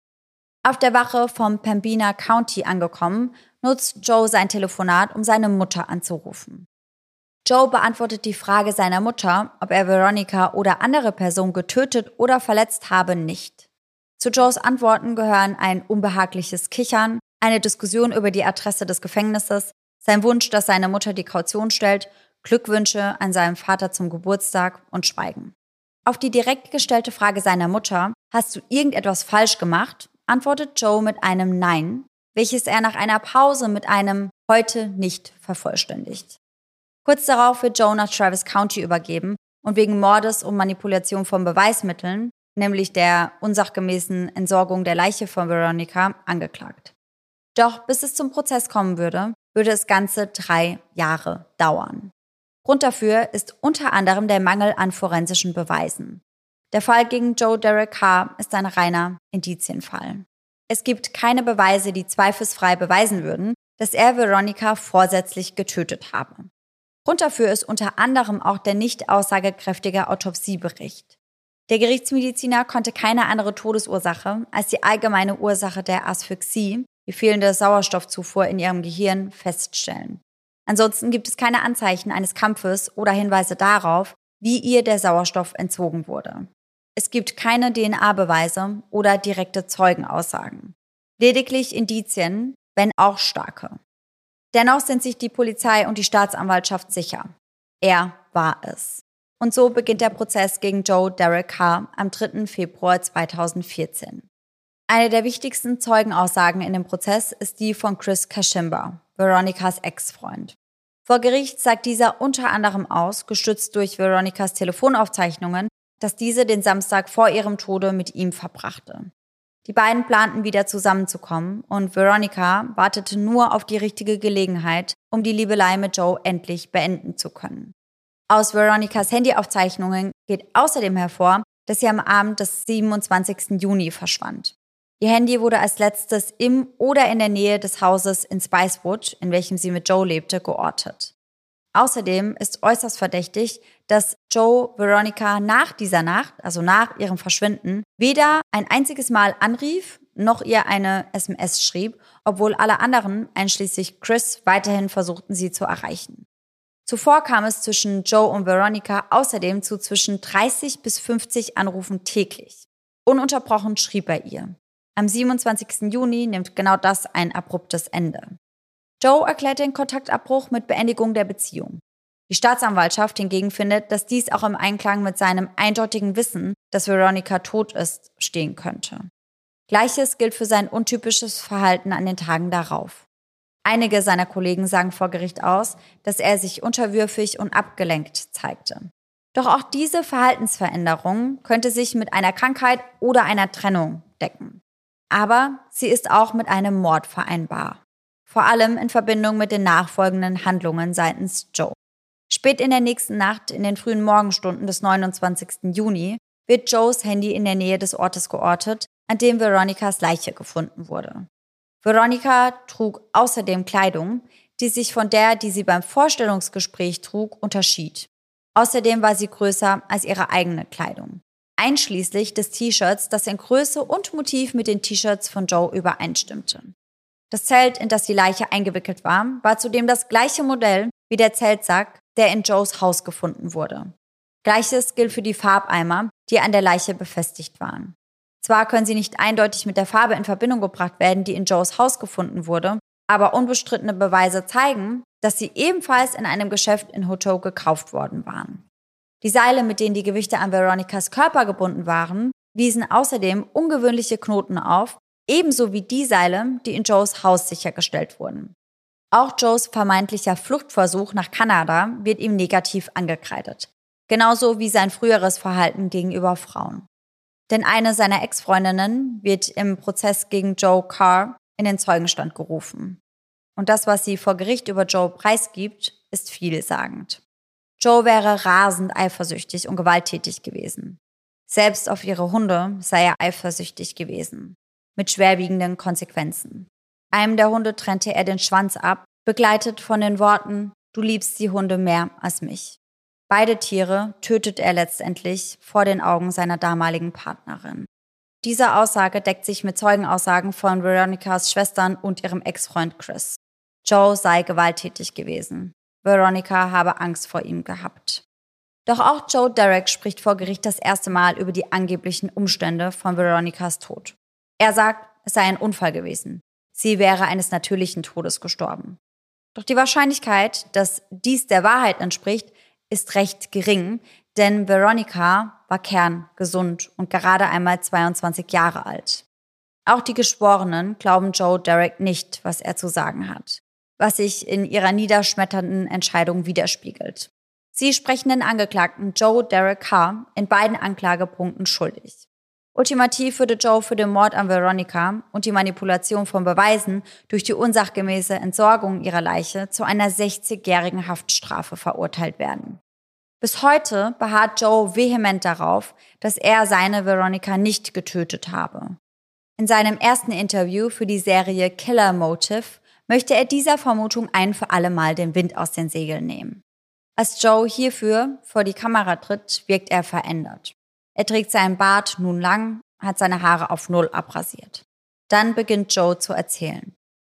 Auf der Wache vom Pembina County angekommen, nutzt Joe sein Telefonat, um seine Mutter anzurufen. Joe beantwortet die Frage seiner Mutter, ob er Veronica oder andere Personen getötet oder verletzt habe, nicht. Zu Joes Antworten gehören ein unbehagliches Kichern, eine Diskussion über die Adresse des Gefängnisses, sein Wunsch, dass seine Mutter die Kaution stellt Glückwünsche an seinem Vater zum Geburtstag und Schweigen. Auf die direkt gestellte Frage seiner Mutter, hast du irgendetwas falsch gemacht, antwortet Joe mit einem Nein, welches er nach einer Pause mit einem heute nicht vervollständigt. Kurz darauf wird Joe nach Travis County übergeben und wegen Mordes und Manipulation von Beweismitteln, nämlich der unsachgemäßen Entsorgung der Leiche von Veronica, angeklagt. Doch bis es zum Prozess kommen würde, würde es ganze drei Jahre dauern. Grund dafür ist unter anderem der Mangel an forensischen Beweisen. Der Fall gegen Joe Derek Carr ist ein reiner Indizienfall. Es gibt keine Beweise, die zweifelsfrei beweisen würden, dass er Veronica vorsätzlich getötet habe. Grund dafür ist unter anderem auch der nicht aussagekräftige Autopsiebericht. Der Gerichtsmediziner konnte keine andere Todesursache als die allgemeine Ursache der Asphyxie, die fehlende Sauerstoffzufuhr in ihrem Gehirn, feststellen. Ansonsten gibt es keine Anzeichen eines Kampfes oder Hinweise darauf, wie ihr der Sauerstoff entzogen wurde. Es gibt keine DNA-Beweise oder direkte Zeugenaussagen. Lediglich Indizien, wenn auch starke. Dennoch sind sich die Polizei und die Staatsanwaltschaft sicher. Er war es. Und so beginnt der Prozess gegen Joe Derek Carr am 3. Februar 2014. Eine der wichtigsten Zeugenaussagen in dem Prozess ist die von Chris Kashimba, Veronicas Ex-Freund. Vor Gericht sagt dieser unter anderem aus, gestützt durch Veronicas Telefonaufzeichnungen, dass diese den Samstag vor ihrem Tode mit ihm verbrachte. Die beiden planten wieder zusammenzukommen und Veronica wartete nur auf die richtige Gelegenheit, um die Liebelei mit Joe endlich beenden zu können. Aus Veronicas Handyaufzeichnungen geht außerdem hervor, dass sie am Abend des 27. Juni verschwand. Ihr Handy wurde als letztes im oder in der Nähe des Hauses in Spicewood, in welchem sie mit Joe lebte, geortet. Außerdem ist äußerst verdächtig, dass Joe Veronica nach dieser Nacht, also nach ihrem Verschwinden, weder ein einziges Mal anrief noch ihr eine SMS schrieb, obwohl alle anderen, einschließlich Chris, weiterhin versuchten, sie zu erreichen. Zuvor kam es zwischen Joe und Veronica außerdem zu zwischen 30 bis 50 Anrufen täglich. Ununterbrochen schrieb er ihr. Am 27. Juni nimmt genau das ein abruptes Ende. Joe erklärt den Kontaktabbruch mit Beendigung der Beziehung. Die Staatsanwaltschaft hingegen findet, dass dies auch im Einklang mit seinem eindeutigen Wissen, dass Veronica tot ist, stehen könnte. Gleiches gilt für sein untypisches Verhalten an den Tagen darauf. Einige seiner Kollegen sagen vor Gericht aus, dass er sich unterwürfig und abgelenkt zeigte. Doch auch diese Verhaltensveränderung könnte sich mit einer Krankheit oder einer Trennung decken. Aber sie ist auch mit einem Mord vereinbar. Vor allem in Verbindung mit den nachfolgenden Handlungen seitens Joe. Spät in der nächsten Nacht, in den frühen Morgenstunden des 29. Juni, wird Joes Handy in der Nähe des Ortes geortet, an dem Veronicas Leiche gefunden wurde. Veronica trug außerdem Kleidung, die sich von der, die sie beim Vorstellungsgespräch trug, unterschied. Außerdem war sie größer als ihre eigene Kleidung. Einschließlich des T-Shirts, das in Größe und Motiv mit den T-Shirts von Joe übereinstimmte. Das Zelt, in das die Leiche eingewickelt war, war zudem das gleiche Modell wie der Zeltsack, der in Joes Haus gefunden wurde. Gleiches gilt für die Farbeimer, die an der Leiche befestigt waren. Zwar können sie nicht eindeutig mit der Farbe in Verbindung gebracht werden, die in Joes Haus gefunden wurde, aber unbestrittene Beweise zeigen, dass sie ebenfalls in einem Geschäft in Hoto gekauft worden waren. Die Seile, mit denen die Gewichte an Veronicas Körper gebunden waren, wiesen außerdem ungewöhnliche Knoten auf, ebenso wie die Seile, die in Joes Haus sichergestellt wurden. Auch Joes vermeintlicher Fluchtversuch nach Kanada wird ihm negativ angekreidet, genauso wie sein früheres Verhalten gegenüber Frauen. Denn eine seiner Ex-Freundinnen wird im Prozess gegen Joe Carr in den Zeugenstand gerufen. Und das, was sie vor Gericht über Joe preisgibt, ist vielsagend. Joe wäre rasend eifersüchtig und gewalttätig gewesen. Selbst auf ihre Hunde sei er eifersüchtig gewesen. Mit schwerwiegenden Konsequenzen. Einem der Hunde trennte er den Schwanz ab, begleitet von den Worten, du liebst die Hunde mehr als mich. Beide Tiere tötet er letztendlich vor den Augen seiner damaligen Partnerin. Diese Aussage deckt sich mit Zeugenaussagen von Veronicas Schwestern und ihrem Ex-Freund Chris. Joe sei gewalttätig gewesen. Veronica habe Angst vor ihm gehabt. Doch auch Joe Derek spricht vor Gericht das erste Mal über die angeblichen Umstände von Veronicas Tod. Er sagt, es sei ein Unfall gewesen. Sie wäre eines natürlichen Todes gestorben. Doch die Wahrscheinlichkeit, dass dies der Wahrheit entspricht, ist recht gering, denn Veronica war kerngesund und gerade einmal 22 Jahre alt. Auch die Geschworenen glauben Joe Derek nicht, was er zu sagen hat, was sich in ihrer niederschmetternden Entscheidung widerspiegelt. Sie sprechen den Angeklagten Joe Derek Carr in beiden Anklagepunkten schuldig. Ultimativ würde Joe für den Mord an Veronica und die Manipulation von Beweisen durch die unsachgemäße Entsorgung ihrer Leiche zu einer 60-jährigen Haftstrafe verurteilt werden. Bis heute beharrt Joe vehement darauf, dass er seine Veronica nicht getötet habe. In seinem ersten Interview für die Serie Killer Motive möchte er dieser Vermutung ein für alle Mal den Wind aus den Segeln nehmen. Als Joe hierfür vor die Kamera tritt, wirkt er verändert. Er trägt seinen Bart nun lang, hat seine Haare auf Null abrasiert. Dann beginnt Joe zu erzählen.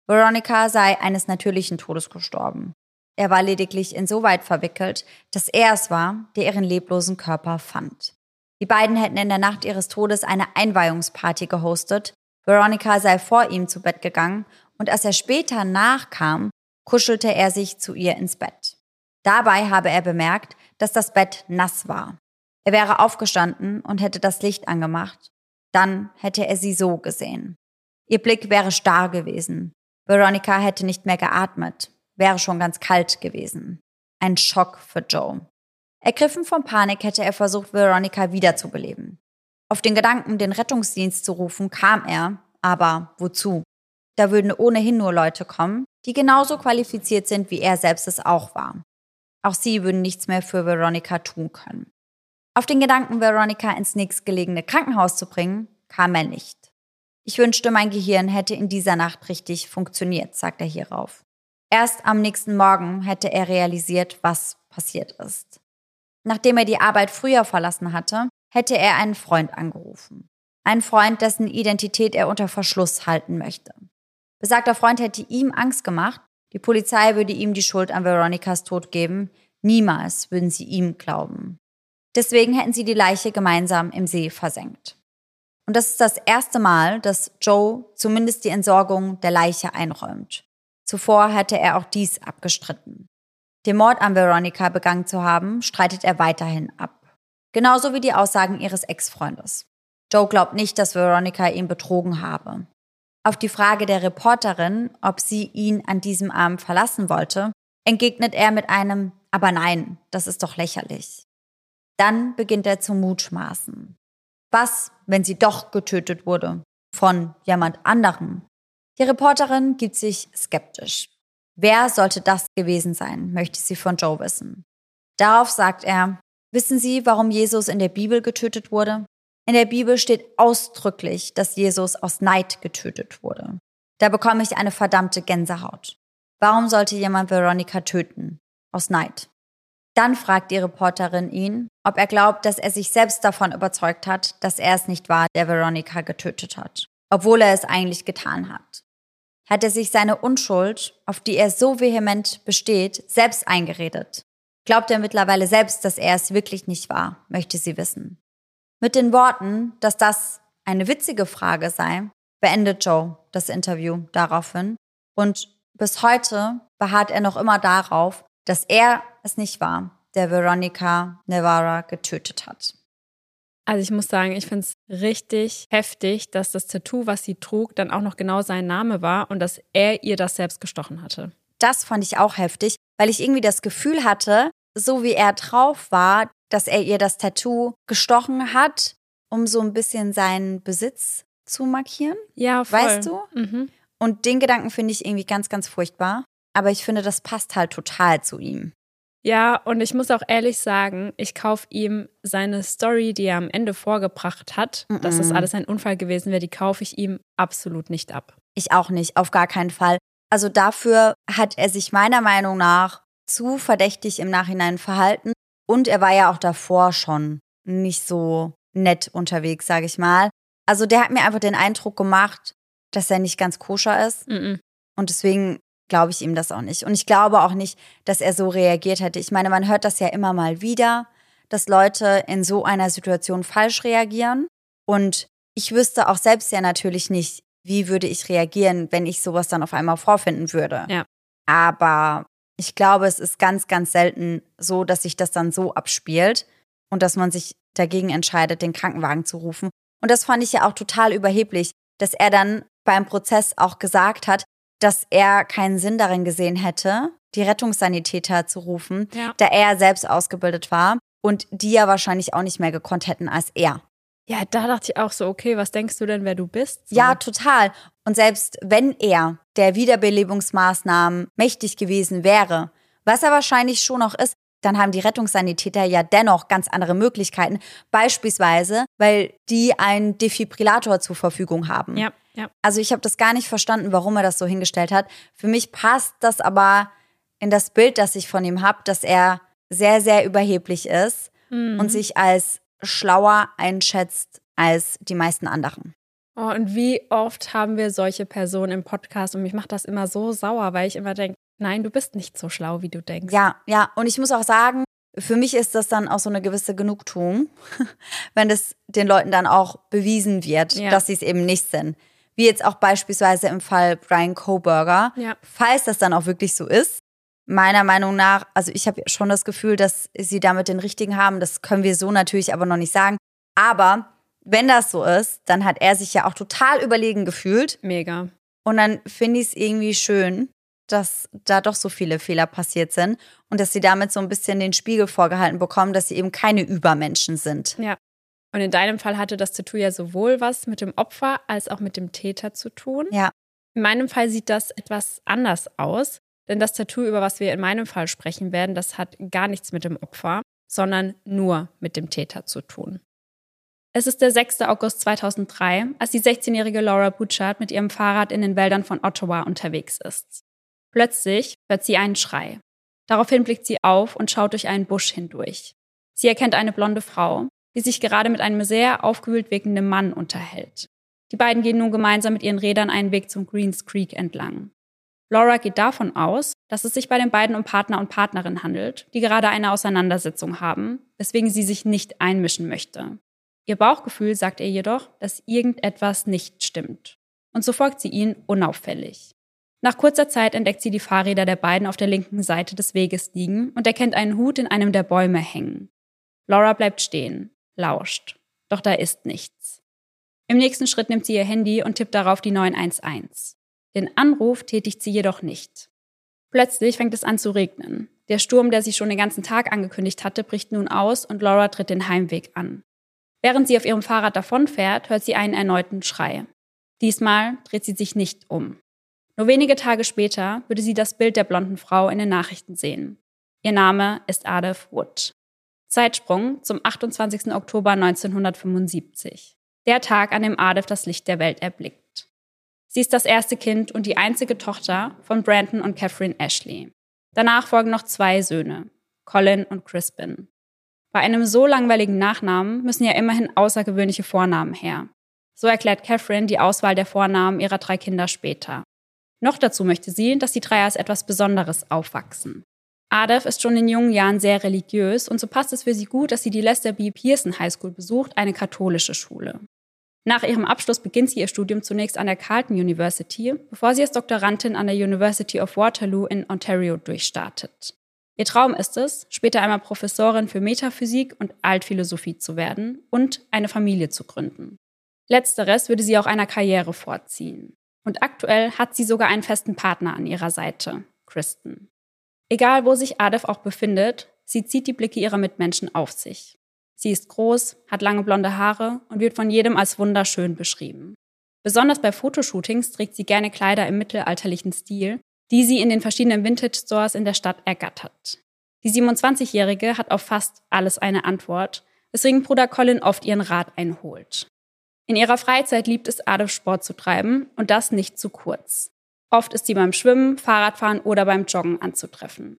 Veronica sei eines natürlichen Todes gestorben. Er war lediglich insoweit verwickelt, dass er es war, der ihren leblosen Körper fand. Die beiden hätten in der Nacht ihres Todes eine Einweihungsparty gehostet. Veronica sei vor ihm zu Bett gegangen und als er später nachkam, kuschelte er sich zu ihr ins Bett. Dabei habe er bemerkt, dass das Bett nass war. Er wäre aufgestanden und hätte das Licht angemacht. Dann hätte er sie so gesehen. Ihr Blick wäre starr gewesen. Veronica hätte nicht mehr geatmet, wäre schon ganz kalt gewesen. Ein Schock für Joe. Ergriffen von Panik hätte er versucht, Veronica wiederzubeleben. Auf den Gedanken, den Rettungsdienst zu rufen, kam er, aber wozu? Da würden ohnehin nur Leute kommen, die genauso qualifiziert sind, wie er selbst es auch war. Auch sie würden nichts mehr für Veronica tun können. Auf den Gedanken, Veronica ins nächstgelegene Krankenhaus zu bringen, kam er nicht. Ich wünschte, mein Gehirn hätte in dieser Nacht richtig funktioniert, sagt er hierauf. Erst am nächsten Morgen hätte er realisiert, was passiert ist. Nachdem er die Arbeit früher verlassen hatte, hätte er einen Freund angerufen. Einen Freund, dessen Identität er unter Verschluss halten möchte. Besagter Freund hätte ihm Angst gemacht, die Polizei würde ihm die Schuld an Veronicas Tod geben, niemals würden sie ihm glauben. Deswegen hätten sie die Leiche gemeinsam im See versenkt. Und das ist das erste Mal, dass Joe zumindest die Entsorgung der Leiche einräumt. Zuvor hatte er auch dies abgestritten. Den Mord an Veronica begangen zu haben, streitet er weiterhin ab. Genauso wie die Aussagen ihres Ex-Freundes. Joe glaubt nicht, dass Veronica ihn betrogen habe. Auf die Frage der Reporterin, ob sie ihn an diesem Abend verlassen wollte, entgegnet er mit einem Aber nein, das ist doch lächerlich. Dann beginnt er zu mutmaßen. Was, wenn sie doch getötet wurde? Von jemand anderem? Die Reporterin gibt sich skeptisch. Wer sollte das gewesen sein, möchte sie von Joe wissen. Darauf sagt er, wissen Sie, warum Jesus in der Bibel getötet wurde? In der Bibel steht ausdrücklich, dass Jesus aus Neid getötet wurde. Da bekomme ich eine verdammte Gänsehaut. Warum sollte jemand Veronica töten? Aus Neid. Dann fragt die Reporterin ihn, ob er glaubt, dass er sich selbst davon überzeugt hat, dass er es nicht war, der Veronica getötet hat, obwohl er es eigentlich getan hat hat er sich seine Unschuld, auf die er so vehement besteht, selbst eingeredet. Glaubt er mittlerweile selbst, dass er es wirklich nicht war, möchte sie wissen. Mit den Worten, dass das eine witzige Frage sei, beendet Joe das Interview daraufhin und bis heute beharrt er noch immer darauf, dass er es nicht war, der Veronica Navarra getötet hat. Also ich muss sagen, ich finde es richtig heftig, dass das Tattoo, was sie trug, dann auch noch genau sein Name war und dass er ihr das selbst gestochen hatte. Das fand ich auch heftig, weil ich irgendwie das Gefühl hatte, so wie er drauf war, dass er ihr das Tattoo gestochen hat, um so ein bisschen seinen Besitz zu markieren. Ja, voll. Weißt du? Mhm. Und den Gedanken finde ich irgendwie ganz, ganz furchtbar. Aber ich finde, das passt halt total zu ihm. Ja, und ich muss auch ehrlich sagen, ich kaufe ihm seine Story, die er am Ende vorgebracht hat, mm -mm. dass das alles ein Unfall gewesen wäre, die kaufe ich ihm absolut nicht ab. Ich auch nicht, auf gar keinen Fall. Also dafür hat er sich meiner Meinung nach zu verdächtig im Nachhinein verhalten. Und er war ja auch davor schon nicht so nett unterwegs, sage ich mal. Also der hat mir einfach den Eindruck gemacht, dass er nicht ganz koscher ist. Mm und deswegen glaube ich ihm das auch nicht. Und ich glaube auch nicht, dass er so reagiert hätte. Ich meine, man hört das ja immer mal wieder, dass Leute in so einer Situation falsch reagieren. Und ich wüsste auch selbst ja natürlich nicht, wie würde ich reagieren, wenn ich sowas dann auf einmal vorfinden würde. Ja. Aber ich glaube, es ist ganz, ganz selten so, dass sich das dann so abspielt und dass man sich dagegen entscheidet, den Krankenwagen zu rufen. Und das fand ich ja auch total überheblich. dass er dann beim Prozess auch gesagt hat, dass er keinen Sinn darin gesehen hätte, die Rettungssanitäter zu rufen, ja. da er selbst ausgebildet war und die ja wahrscheinlich auch nicht mehr gekonnt hätten als er. Ja, da dachte ich auch so, okay, was denkst du denn, wer du bist? So. Ja, total. Und selbst wenn er der Wiederbelebungsmaßnahmen mächtig gewesen wäre, was er wahrscheinlich schon noch ist, dann haben die Rettungssanitäter ja dennoch ganz andere Möglichkeiten. Beispielsweise, weil die einen Defibrillator zur Verfügung haben. Ja, ja. Also ich habe das gar nicht verstanden, warum er das so hingestellt hat. Für mich passt das aber in das Bild, das ich von ihm habe, dass er sehr, sehr überheblich ist mhm. und sich als schlauer einschätzt als die meisten anderen. Oh, und wie oft haben wir solche Personen im Podcast und mich macht das immer so sauer, weil ich immer denke, nein, du bist nicht so schlau, wie du denkst. Ja, ja, und ich muss auch sagen, für mich ist das dann auch so eine gewisse Genugtuung, wenn es den Leuten dann auch bewiesen wird, ja. dass sie es eben nicht sind. Wie jetzt auch beispielsweise im Fall Brian Coburger. Ja. Falls das dann auch wirklich so ist, meiner Meinung nach, also ich habe schon das Gefühl, dass sie damit den richtigen haben. Das können wir so natürlich aber noch nicht sagen. Aber wenn das so ist, dann hat er sich ja auch total überlegen gefühlt. Mega. Und dann finde ich es irgendwie schön, dass da doch so viele Fehler passiert sind und dass sie damit so ein bisschen den Spiegel vorgehalten bekommen, dass sie eben keine Übermenschen sind. Ja. Und in deinem Fall hatte das Tattoo ja sowohl was mit dem Opfer als auch mit dem Täter zu tun. Ja. In meinem Fall sieht das etwas anders aus. Denn das Tattoo, über was wir in meinem Fall sprechen werden, das hat gar nichts mit dem Opfer, sondern nur mit dem Täter zu tun. Es ist der 6. August 2003, als die 16-jährige Laura Butchard mit ihrem Fahrrad in den Wäldern von Ottawa unterwegs ist. Plötzlich hört sie einen Schrei. Daraufhin blickt sie auf und schaut durch einen Busch hindurch. Sie erkennt eine blonde Frau, die sich gerade mit einem sehr aufgewühlt wirkenden Mann unterhält. Die beiden gehen nun gemeinsam mit ihren Rädern einen Weg zum Greens Creek entlang. Laura geht davon aus, dass es sich bei den beiden um Partner und Partnerin handelt, die gerade eine Auseinandersetzung haben, weswegen sie sich nicht einmischen möchte. Ihr Bauchgefühl sagt ihr jedoch, dass irgendetwas nicht stimmt. Und so folgt sie ihnen unauffällig. Nach kurzer Zeit entdeckt sie die Fahrräder der beiden auf der linken Seite des Weges liegen und erkennt einen Hut in einem der Bäume hängen. Laura bleibt stehen, lauscht. Doch da ist nichts. Im nächsten Schritt nimmt sie ihr Handy und tippt darauf die 911. Den Anruf tätigt sie jedoch nicht. Plötzlich fängt es an zu regnen. Der Sturm, der sich schon den ganzen Tag angekündigt hatte, bricht nun aus und Laura tritt den Heimweg an. Während sie auf ihrem Fahrrad davonfährt, hört sie einen erneuten Schrei. Diesmal dreht sie sich nicht um. Nur wenige Tage später würde sie das Bild der blonden Frau in den Nachrichten sehen. Ihr Name ist Adolf Wood. Zeitsprung zum 28. Oktober 1975. Der Tag, an dem Adolf das Licht der Welt erblickt. Sie ist das erste Kind und die einzige Tochter von Brandon und Catherine Ashley. Danach folgen noch zwei Söhne, Colin und Crispin. Bei einem so langweiligen Nachnamen müssen ja immerhin außergewöhnliche Vornamen her. So erklärt Catherine die Auswahl der Vornamen ihrer drei Kinder später. Noch dazu möchte sie, dass die drei als etwas Besonderes aufwachsen. Adolf ist schon in jungen Jahren sehr religiös und so passt es für sie gut, dass sie die Lester B. Pearson High School besucht, eine katholische Schule. Nach ihrem Abschluss beginnt sie ihr Studium zunächst an der Carleton University, bevor sie als Doktorandin an der University of Waterloo in Ontario durchstartet. Ihr Traum ist es, später einmal Professorin für Metaphysik und Altphilosophie zu werden und eine Familie zu gründen. Letzteres würde sie auch einer Karriere vorziehen. Und aktuell hat sie sogar einen festen Partner an ihrer Seite, Kristen. Egal wo sich Adef auch befindet, sie zieht die Blicke ihrer Mitmenschen auf sich. Sie ist groß, hat lange blonde Haare und wird von jedem als wunderschön beschrieben. Besonders bei Fotoshootings trägt sie gerne Kleider im mittelalterlichen Stil, die sie in den verschiedenen Vintage-Stores in der Stadt ergattert. Die 27-Jährige hat auf fast alles eine Antwort, weswegen Bruder Colin oft ihren Rat einholt. In ihrer Freizeit liebt es Adolf Sport zu treiben und das nicht zu kurz. Oft ist sie beim Schwimmen, Fahrradfahren oder beim Joggen anzutreffen.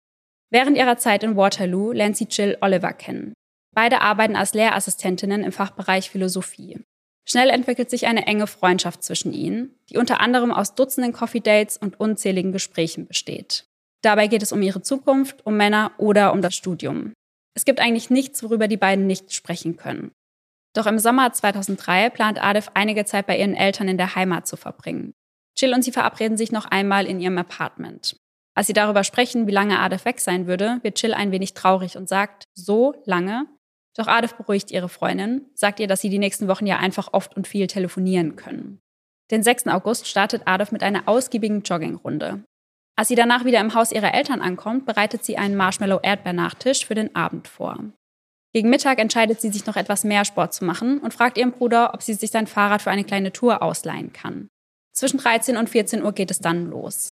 Während ihrer Zeit in Waterloo lernt sie Jill Oliver kennen, Beide arbeiten als Lehrassistentinnen im Fachbereich Philosophie. Schnell entwickelt sich eine enge Freundschaft zwischen ihnen, die unter anderem aus Dutzenden Coffee Dates und unzähligen Gesprächen besteht. Dabei geht es um ihre Zukunft, um Männer oder um das Studium. Es gibt eigentlich nichts, worüber die beiden nicht sprechen können. Doch im Sommer 2003 plant Adef einige Zeit bei ihren Eltern in der Heimat zu verbringen. Jill und sie verabreden sich noch einmal in ihrem Apartment. Als sie darüber sprechen, wie lange Adef weg sein würde, wird Jill ein wenig traurig und sagt, so lange? Doch Adef beruhigt ihre Freundin, sagt ihr, dass sie die nächsten Wochen ja einfach oft und viel telefonieren können. Den 6. August startet Adolf mit einer ausgiebigen Joggingrunde. Als sie danach wieder im Haus ihrer Eltern ankommt, bereitet sie einen Marshmallow-Erdbeernachtisch für den Abend vor. Gegen Mittag entscheidet sie sich noch etwas mehr Sport zu machen und fragt ihren Bruder, ob sie sich sein Fahrrad für eine kleine Tour ausleihen kann. Zwischen 13 und 14 Uhr geht es dann los.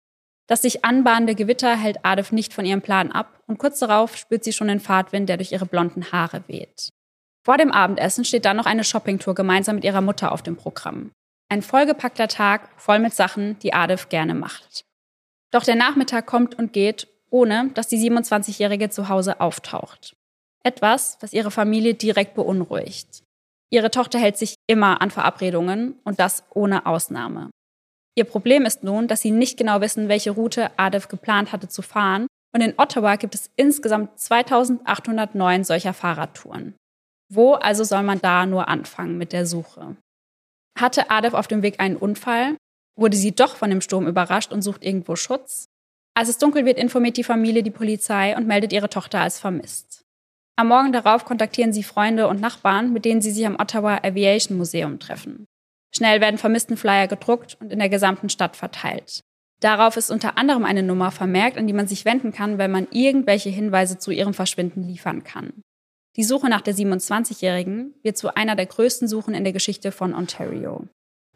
Das sich anbahnende Gewitter hält Adolf nicht von ihrem Plan ab und kurz darauf spürt sie schon den Fahrtwind, der durch ihre blonden Haare weht. Vor dem Abendessen steht dann noch eine Shoppingtour gemeinsam mit ihrer Mutter auf dem Programm. Ein vollgepackter Tag voll mit Sachen, die Adolf gerne macht. Doch der Nachmittag kommt und geht, ohne dass die 27-Jährige zu Hause auftaucht. Etwas, was ihre Familie direkt beunruhigt. Ihre Tochter hält sich immer an Verabredungen und das ohne Ausnahme. Ihr Problem ist nun, dass sie nicht genau wissen, welche Route Adef geplant hatte zu fahren und in Ottawa gibt es insgesamt 2809 solcher Fahrradtouren. Wo also soll man da nur anfangen mit der Suche? Hatte Adef auf dem Weg einen Unfall? Wurde sie doch von dem Sturm überrascht und sucht irgendwo Schutz? Als es dunkel wird, informiert die Familie die Polizei und meldet ihre Tochter als vermisst. Am Morgen darauf kontaktieren sie Freunde und Nachbarn, mit denen sie sich am Ottawa Aviation Museum treffen. Schnell werden vermissten Flyer gedruckt und in der gesamten Stadt verteilt. Darauf ist unter anderem eine Nummer vermerkt, an die man sich wenden kann, wenn man irgendwelche Hinweise zu ihrem Verschwinden liefern kann. Die Suche nach der 27-Jährigen wird zu einer der größten Suchen in der Geschichte von Ontario.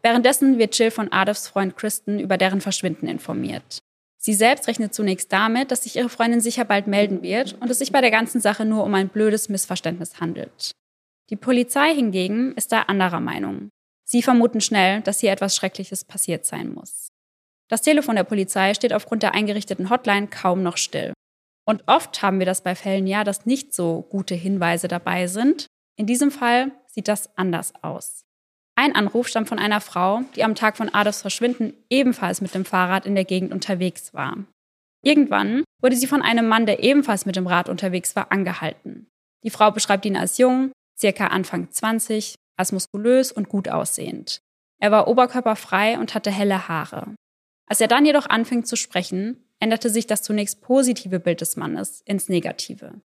Währenddessen wird Jill von Adolfs Freund Kristen über deren Verschwinden informiert. Sie selbst rechnet zunächst damit, dass sich ihre Freundin sicher bald melden wird und es sich bei der ganzen Sache nur um ein blödes Missverständnis handelt. Die Polizei hingegen ist da anderer Meinung. Sie vermuten schnell, dass hier etwas Schreckliches passiert sein muss. Das Telefon der Polizei steht aufgrund der eingerichteten Hotline kaum noch still. Und oft haben wir das bei Fällen ja, dass nicht so gute Hinweise dabei sind. In diesem Fall sieht das anders aus. Ein Anruf stammt von einer Frau, die am Tag von Adolfs Verschwinden ebenfalls mit dem Fahrrad in der Gegend unterwegs war. Irgendwann wurde sie von einem Mann, der ebenfalls mit dem Rad unterwegs war, angehalten. Die Frau beschreibt ihn als jung, circa Anfang 20, als muskulös und gut aussehend. Er war oberkörperfrei und hatte helle Haare. Als er dann jedoch anfing zu sprechen, änderte sich das zunächst positive Bild des Mannes ins negative.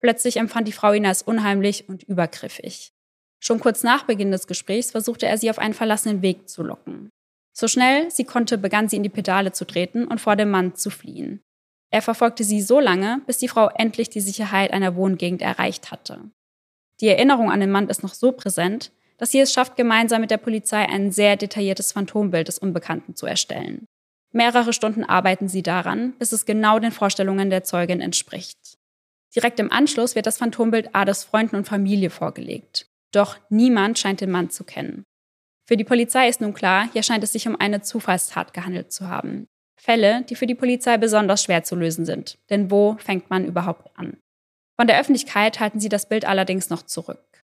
Plötzlich empfand die Frau ihn als unheimlich und übergriffig. Schon kurz nach Beginn des Gesprächs versuchte er sie auf einen verlassenen Weg zu locken. So schnell sie konnte, begann sie in die Pedale zu treten und vor dem Mann zu fliehen. Er verfolgte sie so lange, bis die Frau endlich die Sicherheit einer Wohngegend erreicht hatte. Die Erinnerung an den Mann ist noch so präsent, dass sie es schafft, gemeinsam mit der Polizei ein sehr detailliertes Phantombild des Unbekannten zu erstellen. Mehrere Stunden arbeiten sie daran, bis es genau den Vorstellungen der Zeugin entspricht. Direkt im Anschluss wird das Phantombild Ades Freunden und Familie vorgelegt. Doch niemand scheint den Mann zu kennen. Für die Polizei ist nun klar, hier scheint es sich um eine Zufallstat gehandelt zu haben. Fälle, die für die Polizei besonders schwer zu lösen sind. Denn wo fängt man überhaupt an? Von der Öffentlichkeit halten sie das Bild allerdings noch zurück.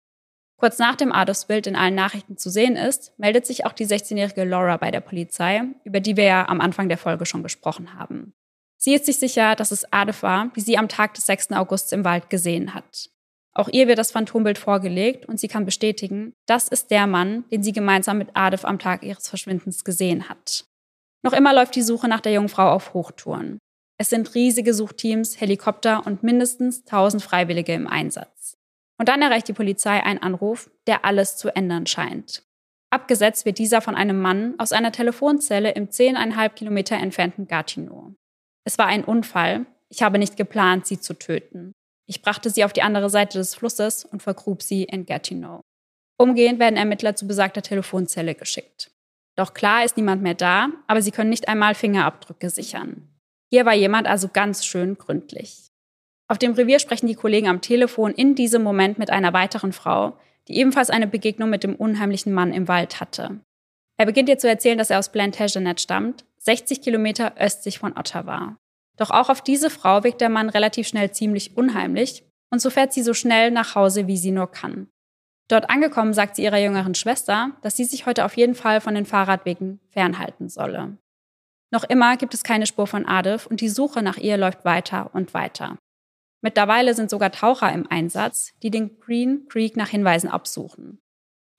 Kurz nach dem Adolfsbild in allen Nachrichten zu sehen ist, meldet sich auch die 16-jährige Laura bei der Polizei, über die wir ja am Anfang der Folge schon gesprochen haben. Sie ist sich sicher, dass es Adolf war, wie sie am Tag des 6. August im Wald gesehen hat. Auch ihr wird das Phantombild vorgelegt und sie kann bestätigen, das ist der Mann, den sie gemeinsam mit Adef am Tag ihres Verschwindens gesehen hat. Noch immer läuft die Suche nach der jungen Frau auf Hochtouren. Es sind riesige Suchteams, Helikopter und mindestens 1000 Freiwillige im Einsatz. Und dann erreicht die Polizei einen Anruf, der alles zu ändern scheint. Abgesetzt wird dieser von einem Mann aus einer Telefonzelle im 10,5 Kilometer entfernten Gatineau. Es war ein Unfall. Ich habe nicht geplant, sie zu töten. Ich brachte sie auf die andere Seite des Flusses und vergrub sie in Gatineau. Umgehend werden Ermittler zu besagter Telefonzelle geschickt. Doch klar ist niemand mehr da, aber sie können nicht einmal Fingerabdrücke sichern. Hier war jemand also ganz schön gründlich. Auf dem Revier sprechen die Kollegen am Telefon in diesem Moment mit einer weiteren Frau, die ebenfalls eine Begegnung mit dem unheimlichen Mann im Wald hatte. Er beginnt ihr zu erzählen, dass er aus Plantagenet stammt, 60 Kilometer östlich von Ottawa. Doch auch auf diese Frau wirkt der Mann relativ schnell ziemlich unheimlich und so fährt sie so schnell nach Hause, wie sie nur kann. Dort angekommen sagt sie ihrer jüngeren Schwester, dass sie sich heute auf jeden Fall von den Fahrradwegen fernhalten solle. Noch immer gibt es keine Spur von Adif und die Suche nach ihr läuft weiter und weiter. Mittlerweile sind sogar Taucher im Einsatz, die den Green Creek nach Hinweisen absuchen.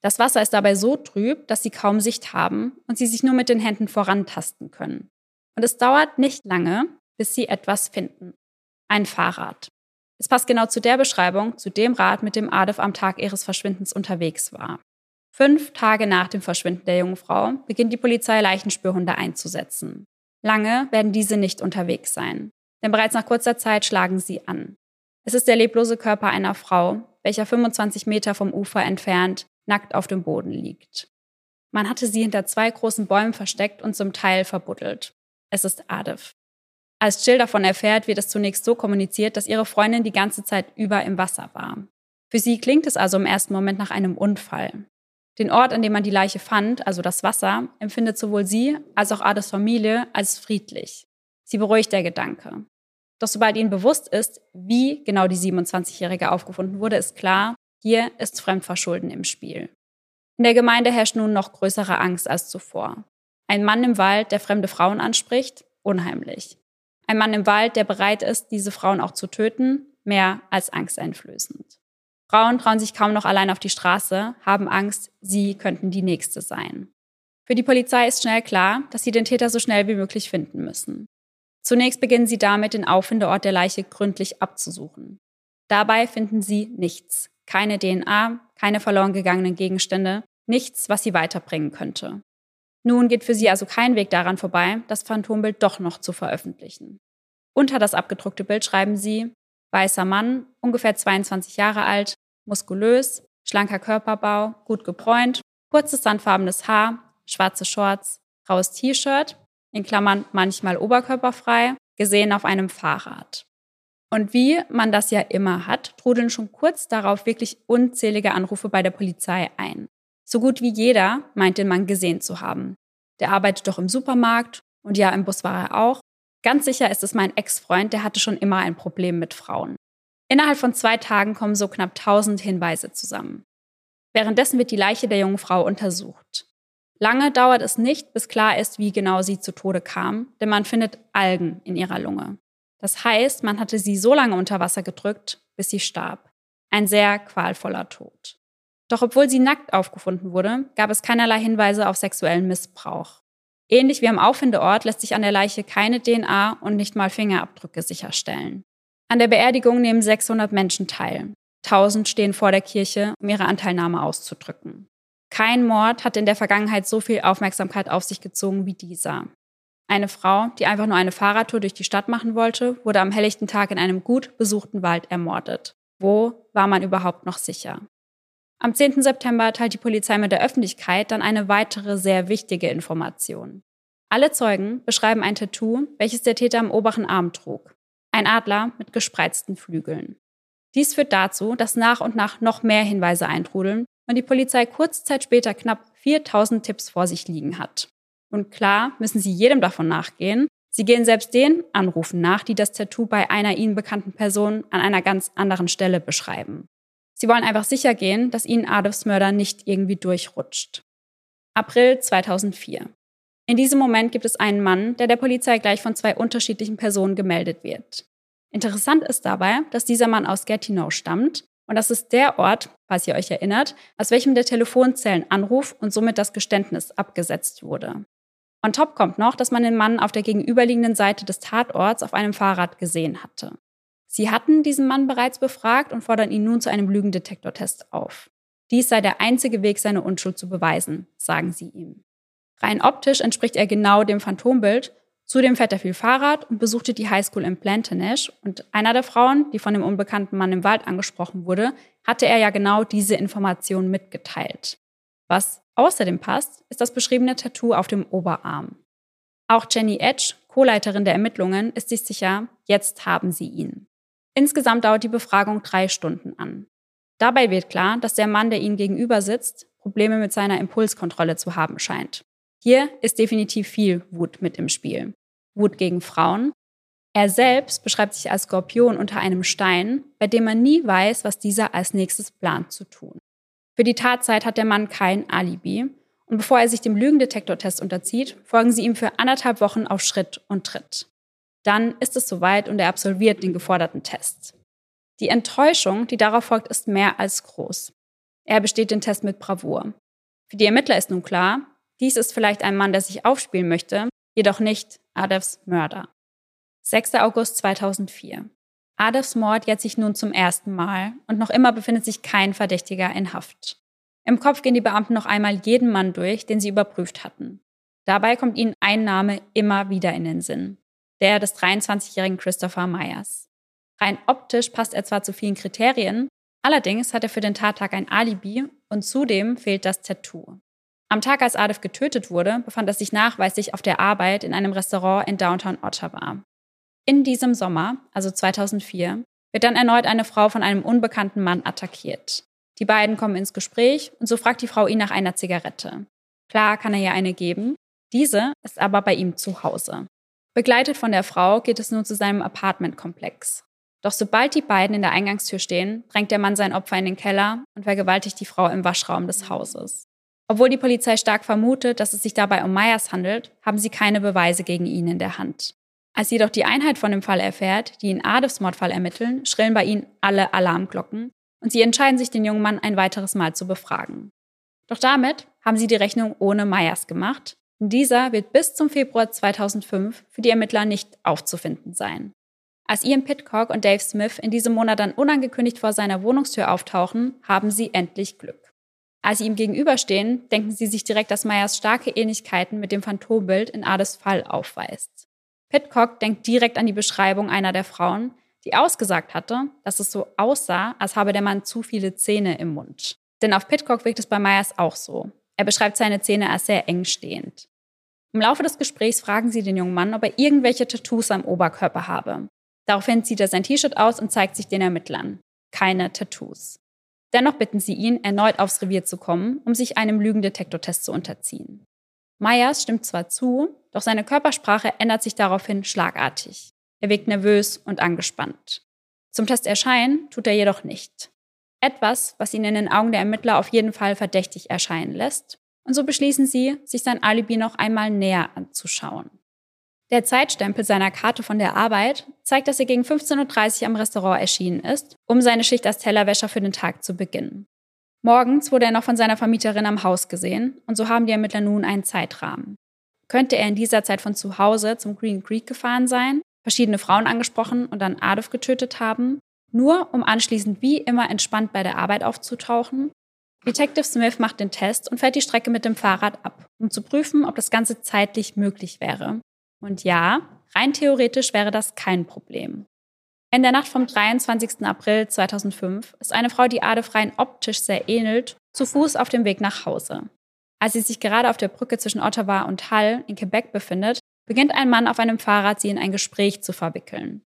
Das Wasser ist dabei so trüb, dass sie kaum Sicht haben und sie sich nur mit den Händen vorantasten können. Und es dauert nicht lange, bis sie etwas finden. Ein Fahrrad. Es passt genau zu der Beschreibung, zu dem Rad, mit dem Adef am Tag ihres Verschwindens unterwegs war. Fünf Tage nach dem Verschwinden der jungen Frau beginnt die Polizei Leichenspürhunde einzusetzen. Lange werden diese nicht unterwegs sein, denn bereits nach kurzer Zeit schlagen sie an. Es ist der leblose Körper einer Frau, welcher 25 Meter vom Ufer entfernt nackt auf dem Boden liegt. Man hatte sie hinter zwei großen Bäumen versteckt und zum Teil verbuddelt. Es ist Adif. Als Jill davon erfährt, wird es zunächst so kommuniziert, dass ihre Freundin die ganze Zeit über im Wasser war. Für sie klingt es also im ersten Moment nach einem Unfall. Den Ort, an dem man die Leiche fand, also das Wasser, empfindet sowohl sie als auch Ades Familie als friedlich. Sie beruhigt der Gedanke. Doch sobald ihnen bewusst ist, wie genau die 27-Jährige aufgefunden wurde, ist klar, hier ist Fremdverschulden im Spiel. In der Gemeinde herrscht nun noch größere Angst als zuvor. Ein Mann im Wald, der fremde Frauen anspricht, unheimlich. Ein Mann im Wald, der bereit ist, diese Frauen auch zu töten, mehr als angsteinflößend. Frauen trauen sich kaum noch allein auf die Straße, haben Angst, sie könnten die Nächste sein. Für die Polizei ist schnell klar, dass sie den Täter so schnell wie möglich finden müssen. Zunächst beginnen sie damit, den Auffindeort der Leiche gründlich abzusuchen. Dabei finden sie nichts. Keine DNA, keine verloren gegangenen Gegenstände, nichts, was sie weiterbringen könnte. Nun geht für sie also kein Weg daran vorbei, das Phantombild doch noch zu veröffentlichen. Unter das abgedruckte Bild schreiben sie, weißer Mann, ungefähr 22 Jahre alt, muskulös, schlanker Körperbau, gut gebräunt, kurzes sandfarbenes Haar, schwarze Shorts, graues T-Shirt, in Klammern manchmal oberkörperfrei, gesehen auf einem Fahrrad. Und wie man das ja immer hat, trudeln schon kurz darauf wirklich unzählige Anrufe bei der Polizei ein. So gut wie jeder meint den Mann gesehen zu haben. Der arbeitet doch im Supermarkt und ja, im Bus war er auch. Ganz sicher ist es mein Ex-Freund, der hatte schon immer ein Problem mit Frauen. Innerhalb von zwei Tagen kommen so knapp 1000 Hinweise zusammen. Währenddessen wird die Leiche der jungen Frau untersucht. Lange dauert es nicht, bis klar ist, wie genau sie zu Tode kam, denn man findet Algen in ihrer Lunge. Das heißt, man hatte sie so lange unter Wasser gedrückt, bis sie starb. Ein sehr qualvoller Tod. Doch obwohl sie nackt aufgefunden wurde, gab es keinerlei Hinweise auf sexuellen Missbrauch. Ähnlich wie am Auffindeort lässt sich an der Leiche keine DNA und nicht mal Fingerabdrücke sicherstellen. An der Beerdigung nehmen 600 Menschen teil. 1000 stehen vor der Kirche, um ihre Anteilnahme auszudrücken. Kein Mord hat in der Vergangenheit so viel Aufmerksamkeit auf sich gezogen wie dieser. Eine Frau, die einfach nur eine Fahrradtour durch die Stadt machen wollte, wurde am helllichten Tag in einem gut besuchten Wald ermordet. Wo war man überhaupt noch sicher? Am 10. September teilt die Polizei mit der Öffentlichkeit dann eine weitere sehr wichtige Information. Alle Zeugen beschreiben ein Tattoo, welches der Täter am oberen Arm trug. Ein Adler mit gespreizten Flügeln. Dies führt dazu, dass nach und nach noch mehr Hinweise eintrudeln und die Polizei kurze Zeit später knapp 4000 Tipps vor sich liegen hat. Und klar müssen sie jedem davon nachgehen. Sie gehen selbst den Anrufen nach, die das Tattoo bei einer ihnen bekannten Person an einer ganz anderen Stelle beschreiben. Sie wollen einfach sicher gehen, dass ihnen Adolfs Mörder nicht irgendwie durchrutscht. April 2004. In diesem Moment gibt es einen Mann, der der Polizei gleich von zwei unterschiedlichen Personen gemeldet wird. Interessant ist dabei, dass dieser Mann aus Gatineau stammt und das ist der Ort, falls ihr euch erinnert, aus welchem der Telefonzellenanruf und somit das Geständnis abgesetzt wurde. On top kommt noch, dass man den Mann auf der gegenüberliegenden Seite des Tatorts auf einem Fahrrad gesehen hatte. Sie hatten diesen Mann bereits befragt und fordern ihn nun zu einem Lügendetektortest auf. Dies sei der einzige Weg, seine Unschuld zu beweisen, sagen sie ihm. Rein optisch entspricht er genau dem Phantombild. Zudem fährt er viel Fahrrad und besuchte die Highschool in Plantagenet. Und einer der Frauen, die von dem unbekannten Mann im Wald angesprochen wurde, hatte er ja genau diese Information mitgeteilt. Was außerdem passt, ist das beschriebene Tattoo auf dem Oberarm. Auch Jenny Edge, Co-Leiterin der Ermittlungen, ist sich sicher, jetzt haben sie ihn. Insgesamt dauert die Befragung drei Stunden an. Dabei wird klar, dass der Mann, der ihnen gegenüber sitzt, Probleme mit seiner Impulskontrolle zu haben scheint. Hier ist definitiv viel Wut mit im Spiel. Wut gegen Frauen. Er selbst beschreibt sich als Skorpion unter einem Stein, bei dem man nie weiß, was dieser als nächstes plant zu tun. Für die Tatzeit hat der Mann kein Alibi. Und bevor er sich dem Lügendetektortest unterzieht, folgen sie ihm für anderthalb Wochen auf Schritt und Tritt. Dann ist es soweit und er absolviert den geforderten Test. Die Enttäuschung, die darauf folgt, ist mehr als groß. Er besteht den Test mit Bravour. Für die Ermittler ist nun klar, dies ist vielleicht ein Mann, der sich aufspielen möchte, jedoch nicht Adevs Mörder. 6. August 2004. Adolfs Mord jährt sich nun zum ersten Mal und noch immer befindet sich kein Verdächtiger in Haft. Im Kopf gehen die Beamten noch einmal jeden Mann durch, den sie überprüft hatten. Dabei kommt ihnen ein Name immer wieder in den Sinn. Der des 23-jährigen Christopher Myers. Rein optisch passt er zwar zu vielen Kriterien, allerdings hat er für den Tattag ein Alibi und zudem fehlt das Tattoo. Am Tag, als Adolf getötet wurde, befand er sich nachweislich auf der Arbeit in einem Restaurant in Downtown Ottawa. In diesem Sommer, also 2004, wird dann erneut eine Frau von einem unbekannten Mann attackiert. Die beiden kommen ins Gespräch und so fragt die Frau ihn nach einer Zigarette. Klar kann er ihr eine geben, diese ist aber bei ihm zu Hause. Begleitet von der Frau geht es nun zu seinem Apartmentkomplex. Doch sobald die beiden in der Eingangstür stehen, drängt der Mann sein Opfer in den Keller und vergewaltigt die Frau im Waschraum des Hauses. Obwohl die Polizei stark vermutet, dass es sich dabei um Myers handelt, haben sie keine Beweise gegen ihn in der Hand. Als jedoch die Einheit von dem Fall erfährt, die in Adolfs Mordfall ermitteln, schrillen bei ihnen alle Alarmglocken und sie entscheiden sich, den jungen Mann ein weiteres Mal zu befragen. Doch damit haben sie die Rechnung ohne Myers gemacht. Dieser wird bis zum Februar 2005 für die Ermittler nicht aufzufinden sein. Als Ian Pitcock und Dave Smith in diesem Monat dann unangekündigt vor seiner Wohnungstür auftauchen, haben sie endlich Glück. Als sie ihm gegenüberstehen, denken sie sich direkt, dass Myers starke Ähnlichkeiten mit dem Phantombild in Ades Fall aufweist. Pitcock denkt direkt an die Beschreibung einer der Frauen, die ausgesagt hatte, dass es so aussah, als habe der Mann zu viele Zähne im Mund. Denn auf Pitcock wirkt es bei Myers auch so. Er beschreibt seine Zähne als sehr eng stehend. Im Laufe des Gesprächs fragen sie den jungen Mann, ob er irgendwelche Tattoos am Oberkörper habe. Daraufhin zieht er sein T-Shirt aus und zeigt sich den Ermittlern. Keine Tattoos. Dennoch bitten sie ihn, erneut aufs Revier zu kommen, um sich einem Lügendetektortest zu unterziehen. Myers stimmt zwar zu, doch seine Körpersprache ändert sich daraufhin schlagartig. Er wirkt nervös und angespannt. Zum Test erscheinen tut er jedoch nicht. Etwas, was ihn in den Augen der Ermittler auf jeden Fall verdächtig erscheinen lässt. Und so beschließen sie, sich sein Alibi noch einmal näher anzuschauen. Der Zeitstempel seiner Karte von der Arbeit zeigt, dass er gegen 15.30 Uhr am Restaurant erschienen ist, um seine Schicht als Tellerwäscher für den Tag zu beginnen. Morgens wurde er noch von seiner Vermieterin am Haus gesehen und so haben die Ermittler nun einen Zeitrahmen. Könnte er in dieser Zeit von zu Hause zum Green Creek gefahren sein, verschiedene Frauen angesprochen und dann Adolf getötet haben, nur um anschließend wie immer entspannt bei der Arbeit aufzutauchen? Detective Smith macht den Test und fährt die Strecke mit dem Fahrrad ab, um zu prüfen, ob das Ganze zeitlich möglich wäre und ja, rein theoretisch wäre das kein Problem. In der Nacht vom 23. April 2005 ist eine Frau, die Adolf rein optisch sehr ähnelt, zu Fuß auf dem Weg nach Hause. Als sie sich gerade auf der Brücke zwischen Ottawa und Hull in Quebec befindet, beginnt ein Mann auf einem Fahrrad, sie in ein Gespräch zu verwickeln.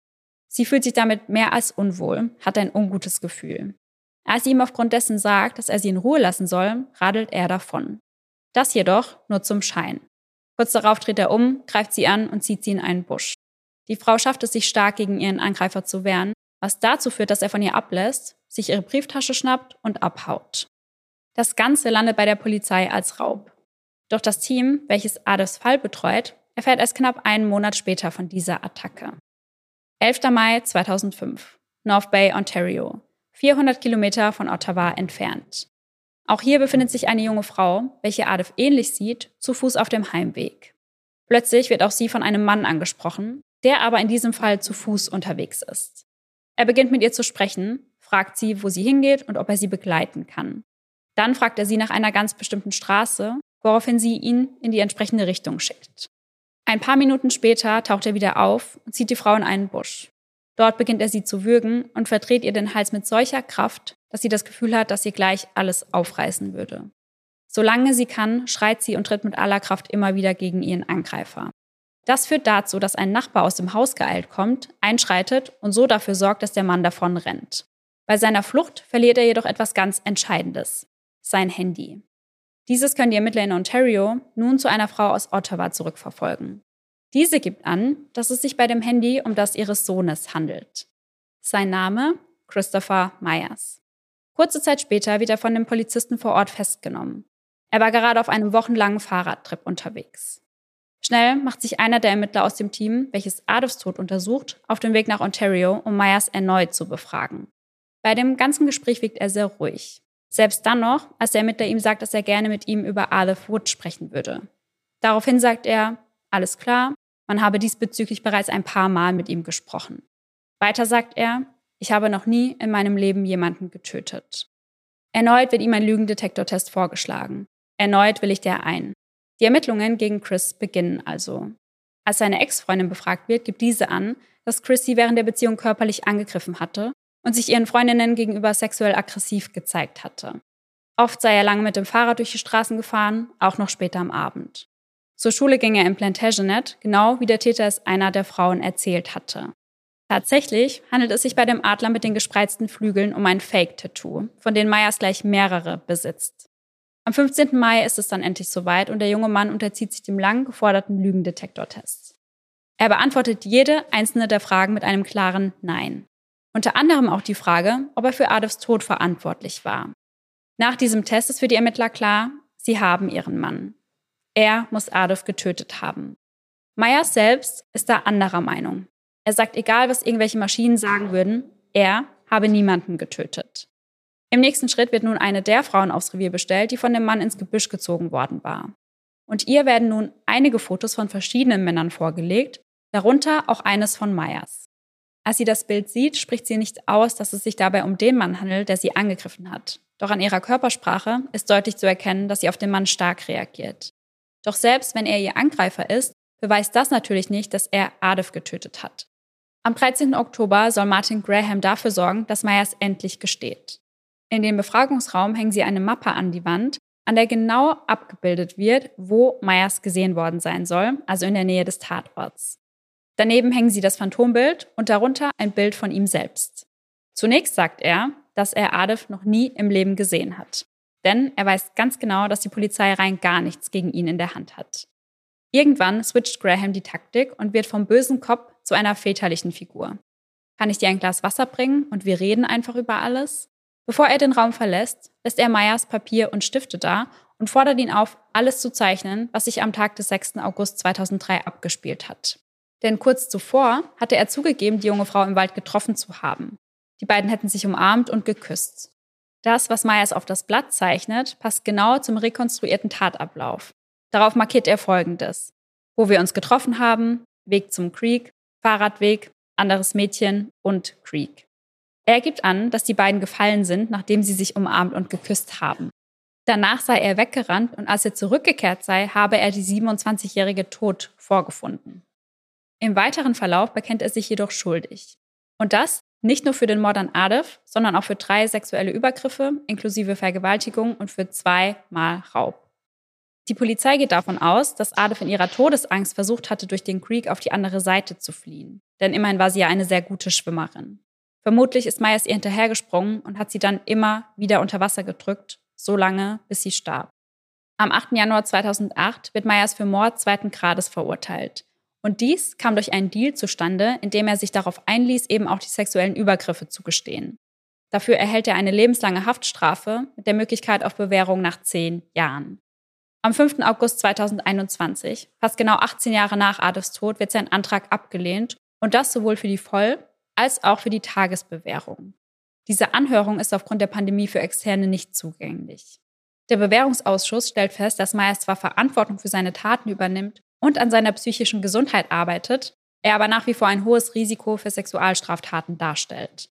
Sie fühlt sich damit mehr als unwohl, hat ein ungutes Gefühl. Als sie ihm aufgrund dessen sagt, dass er sie in Ruhe lassen soll, radelt er davon. Das jedoch nur zum Schein. Kurz darauf dreht er um, greift sie an und zieht sie in einen Busch. Die Frau schafft es sich stark gegen ihren Angreifer zu wehren, was dazu führt, dass er von ihr ablässt, sich ihre Brieftasche schnappt und abhaut. Das Ganze landet bei der Polizei als Raub. Doch das Team, welches Adolfs Fall betreut, erfährt erst knapp einen Monat später von dieser Attacke. 11. Mai 2005, North Bay, Ontario, 400 Kilometer von Ottawa entfernt. Auch hier befindet sich eine junge Frau, welche Adolf ähnlich sieht, zu Fuß auf dem Heimweg. Plötzlich wird auch sie von einem Mann angesprochen, der aber in diesem Fall zu Fuß unterwegs ist. Er beginnt mit ihr zu sprechen, fragt sie, wo sie hingeht und ob er sie begleiten kann. Dann fragt er sie nach einer ganz bestimmten Straße, woraufhin sie ihn in die entsprechende Richtung schickt. Ein paar Minuten später taucht er wieder auf und zieht die Frau in einen Busch. Dort beginnt er sie zu würgen und verdreht ihr den Hals mit solcher Kraft, dass sie das Gefühl hat, dass sie gleich alles aufreißen würde. Solange sie kann, schreit sie und tritt mit aller Kraft immer wieder gegen ihren Angreifer. Das führt dazu, dass ein Nachbar aus dem Haus geeilt kommt, einschreitet und so dafür sorgt, dass der Mann davon rennt. Bei seiner Flucht verliert er jedoch etwas ganz Entscheidendes. Sein Handy. Dieses können die Ermittler in Ontario nun zu einer Frau aus Ottawa zurückverfolgen. Diese gibt an, dass es sich bei dem Handy um das ihres Sohnes handelt. Sein Name Christopher Myers. Kurze Zeit später wird er von dem Polizisten vor Ort festgenommen. Er war gerade auf einem wochenlangen Fahrradtrip unterwegs. Schnell macht sich einer der Ermittler aus dem Team, welches Adolfs Tod untersucht, auf den Weg nach Ontario, um Myers erneut zu befragen. Bei dem ganzen Gespräch wirkt er sehr ruhig. Selbst dann noch, als der Ermittler ihm sagt, dass er gerne mit ihm über Adolf Wood sprechen würde. Daraufhin sagt er, alles klar, man habe diesbezüglich bereits ein paar Mal mit ihm gesprochen. Weiter sagt er, ich habe noch nie in meinem Leben jemanden getötet. Erneut wird ihm ein Lügendetektortest vorgeschlagen. Erneut willigt er ein. Die Ermittlungen gegen Chris beginnen also. Als seine Ex-Freundin befragt wird, gibt diese an, dass Chris sie während der Beziehung körperlich angegriffen hatte und sich ihren Freundinnen gegenüber sexuell aggressiv gezeigt hatte. Oft sei er lange mit dem Fahrrad durch die Straßen gefahren, auch noch später am Abend. Zur Schule ging er in Plantagenet, genau wie der Täter es einer der Frauen erzählt hatte. Tatsächlich handelt es sich bei dem Adler mit den gespreizten Flügeln um ein Fake-Tattoo, von denen Meyers gleich mehrere besitzt. Am 15. Mai ist es dann endlich soweit und der junge Mann unterzieht sich dem lang geforderten Lügendetektortest. Er beantwortet jede einzelne der Fragen mit einem klaren Nein. Unter anderem auch die Frage, ob er für Adolfs Tod verantwortlich war. Nach diesem Test ist für die Ermittler klar, sie haben ihren Mann. Er muss Adolf getötet haben. Meyers selbst ist da anderer Meinung. Er sagt, egal was irgendwelche Maschinen sagen würden, er habe niemanden getötet. Im nächsten Schritt wird nun eine der Frauen aufs Revier bestellt, die von dem Mann ins Gebüsch gezogen worden war. Und ihr werden nun einige Fotos von verschiedenen Männern vorgelegt, darunter auch eines von Meyers. Als sie das Bild sieht, spricht sie nicht aus, dass es sich dabei um den Mann handelt, der sie angegriffen hat. Doch an ihrer Körpersprache ist deutlich zu erkennen, dass sie auf den Mann stark reagiert. Doch selbst wenn er ihr Angreifer ist, beweist das natürlich nicht, dass er Adolf getötet hat. Am 13. Oktober soll Martin Graham dafür sorgen, dass Myers endlich gesteht. In dem Befragungsraum hängen sie eine Mappe an die Wand, an der genau abgebildet wird, wo Myers gesehen worden sein soll, also in der Nähe des Tatorts. Daneben hängen sie das Phantombild und darunter ein Bild von ihm selbst. Zunächst sagt er, dass er Adolf noch nie im Leben gesehen hat. Denn er weiß ganz genau, dass die Polizei rein gar nichts gegen ihn in der Hand hat. Irgendwann switcht Graham die Taktik und wird vom bösen Kopf zu einer väterlichen Figur. Kann ich dir ein Glas Wasser bringen und wir reden einfach über alles? Bevor er den Raum verlässt, lässt er Meyers Papier und Stifte da und fordert ihn auf, alles zu zeichnen, was sich am Tag des 6. August 2003 abgespielt hat. Denn kurz zuvor hatte er zugegeben, die junge Frau im Wald getroffen zu haben. Die beiden hätten sich umarmt und geküsst. Das, was Myers auf das Blatt zeichnet, passt genau zum rekonstruierten Tatablauf. Darauf markiert er Folgendes. Wo wir uns getroffen haben, Weg zum Creek, Fahrradweg, anderes Mädchen und Creek. Er gibt an, dass die beiden gefallen sind, nachdem sie sich umarmt und geküsst haben. Danach sei er weggerannt und als er zurückgekehrt sei, habe er die 27-jährige tot vorgefunden. Im weiteren Verlauf bekennt er sich jedoch schuldig. Und das nicht nur für den Mord an Adolf, sondern auch für drei sexuelle Übergriffe inklusive Vergewaltigung und für zweimal Raub. Die Polizei geht davon aus, dass Adolf in ihrer Todesangst versucht hatte, durch den Creek auf die andere Seite zu fliehen. Denn immerhin war sie ja eine sehr gute Schwimmerin. Vermutlich ist Myers ihr hinterhergesprungen und hat sie dann immer wieder unter Wasser gedrückt, so lange, bis sie starb. Am 8. Januar 2008 wird Myers für Mord zweiten Grades verurteilt. Und dies kam durch einen Deal zustande, in dem er sich darauf einließ, eben auch die sexuellen Übergriffe zu gestehen. Dafür erhält er eine lebenslange Haftstrafe mit der Möglichkeit auf Bewährung nach zehn Jahren. Am 5. August 2021, fast genau 18 Jahre nach Adolfs Tod, wird sein Antrag abgelehnt und das sowohl für die Voll- als auch für die Tagesbewährung. Diese Anhörung ist aufgrund der Pandemie für Externe nicht zugänglich. Der Bewährungsausschuss stellt fest, dass Meyers zwar Verantwortung für seine Taten übernimmt und an seiner psychischen Gesundheit arbeitet, er aber nach wie vor ein hohes Risiko für Sexualstraftaten darstellt.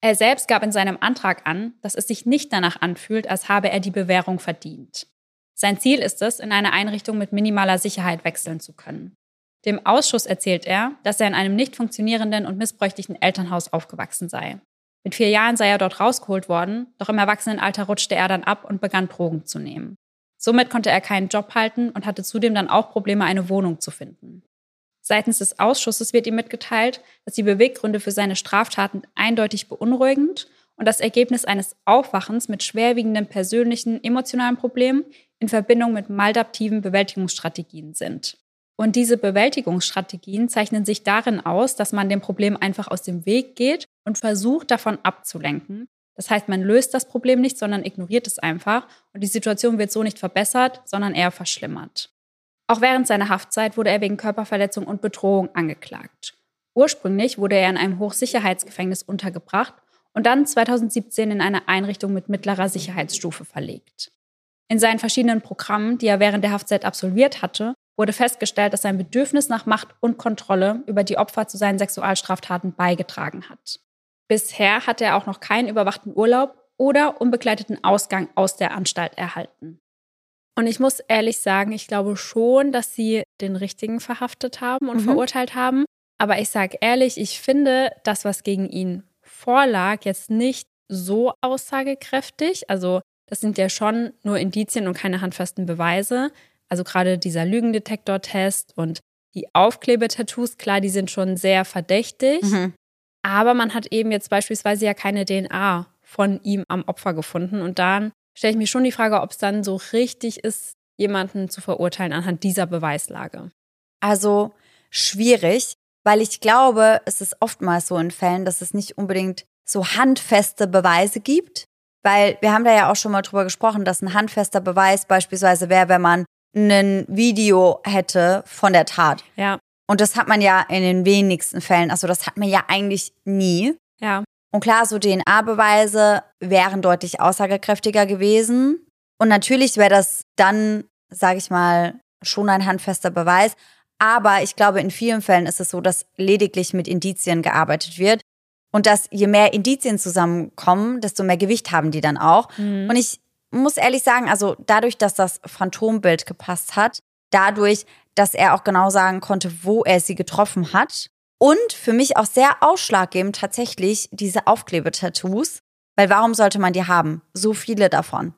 Er selbst gab in seinem Antrag an, dass es sich nicht danach anfühlt, als habe er die Bewährung verdient. Sein Ziel ist es, in eine Einrichtung mit minimaler Sicherheit wechseln zu können. Dem Ausschuss erzählt er, dass er in einem nicht funktionierenden und missbräuchlichen Elternhaus aufgewachsen sei. Mit vier Jahren sei er dort rausgeholt worden, doch im Erwachsenenalter rutschte er dann ab und begann Drogen zu nehmen. Somit konnte er keinen Job halten und hatte zudem dann auch Probleme, eine Wohnung zu finden. Seitens des Ausschusses wird ihm mitgeteilt, dass die Beweggründe für seine Straftaten eindeutig beunruhigend und das Ergebnis eines Aufwachens mit schwerwiegenden persönlichen, emotionalen Problemen in Verbindung mit maladaptiven Bewältigungsstrategien sind. Und diese Bewältigungsstrategien zeichnen sich darin aus, dass man dem Problem einfach aus dem Weg geht und versucht, davon abzulenken, das heißt, man löst das Problem nicht, sondern ignoriert es einfach und die Situation wird so nicht verbessert, sondern eher verschlimmert. Auch während seiner Haftzeit wurde er wegen Körperverletzung und Bedrohung angeklagt. Ursprünglich wurde er in einem Hochsicherheitsgefängnis untergebracht und dann 2017 in eine Einrichtung mit mittlerer Sicherheitsstufe verlegt. In seinen verschiedenen Programmen, die er während der Haftzeit absolviert hatte, wurde festgestellt, dass sein Bedürfnis nach Macht und Kontrolle über die Opfer zu seinen Sexualstraftaten beigetragen hat. Bisher hatte er auch noch keinen überwachten Urlaub oder unbegleiteten Ausgang aus der Anstalt erhalten. Und ich muss ehrlich sagen, ich glaube schon, dass sie den Richtigen verhaftet haben und mhm. verurteilt haben. Aber ich sage ehrlich, ich finde das, was gegen ihn vorlag, jetzt nicht so aussagekräftig. Also das sind ja schon nur Indizien und keine handfesten Beweise. Also gerade dieser Lügendetektor-Test und die Aufklebetattoos, klar, die sind schon sehr verdächtig. Mhm. Aber man hat eben jetzt beispielsweise ja keine DNA von ihm am Opfer gefunden. Und dann stelle ich mir schon die Frage, ob es dann so richtig ist, jemanden zu verurteilen anhand dieser Beweislage. Also schwierig, weil ich glaube, es ist oftmals so in Fällen, dass es nicht unbedingt so handfeste Beweise gibt. Weil wir haben da ja auch schon mal drüber gesprochen, dass ein handfester Beweis beispielsweise wäre, wenn man ein Video hätte von der Tat. Ja. Und das hat man ja in den wenigsten Fällen. Also das hat man ja eigentlich nie. Ja. Und klar, so DNA-Beweise wären deutlich aussagekräftiger gewesen. Und natürlich wäre das dann, sage ich mal, schon ein handfester Beweis. Aber ich glaube, in vielen Fällen ist es so, dass lediglich mit Indizien gearbeitet wird. Und dass je mehr Indizien zusammenkommen, desto mehr Gewicht haben die dann auch. Mhm. Und ich muss ehrlich sagen, also dadurch, dass das Phantombild gepasst hat, dadurch, dass er auch genau sagen konnte, wo er sie getroffen hat. Und für mich auch sehr ausschlaggebend tatsächlich diese Aufklebetattoos. Weil warum sollte man die haben? So viele davon.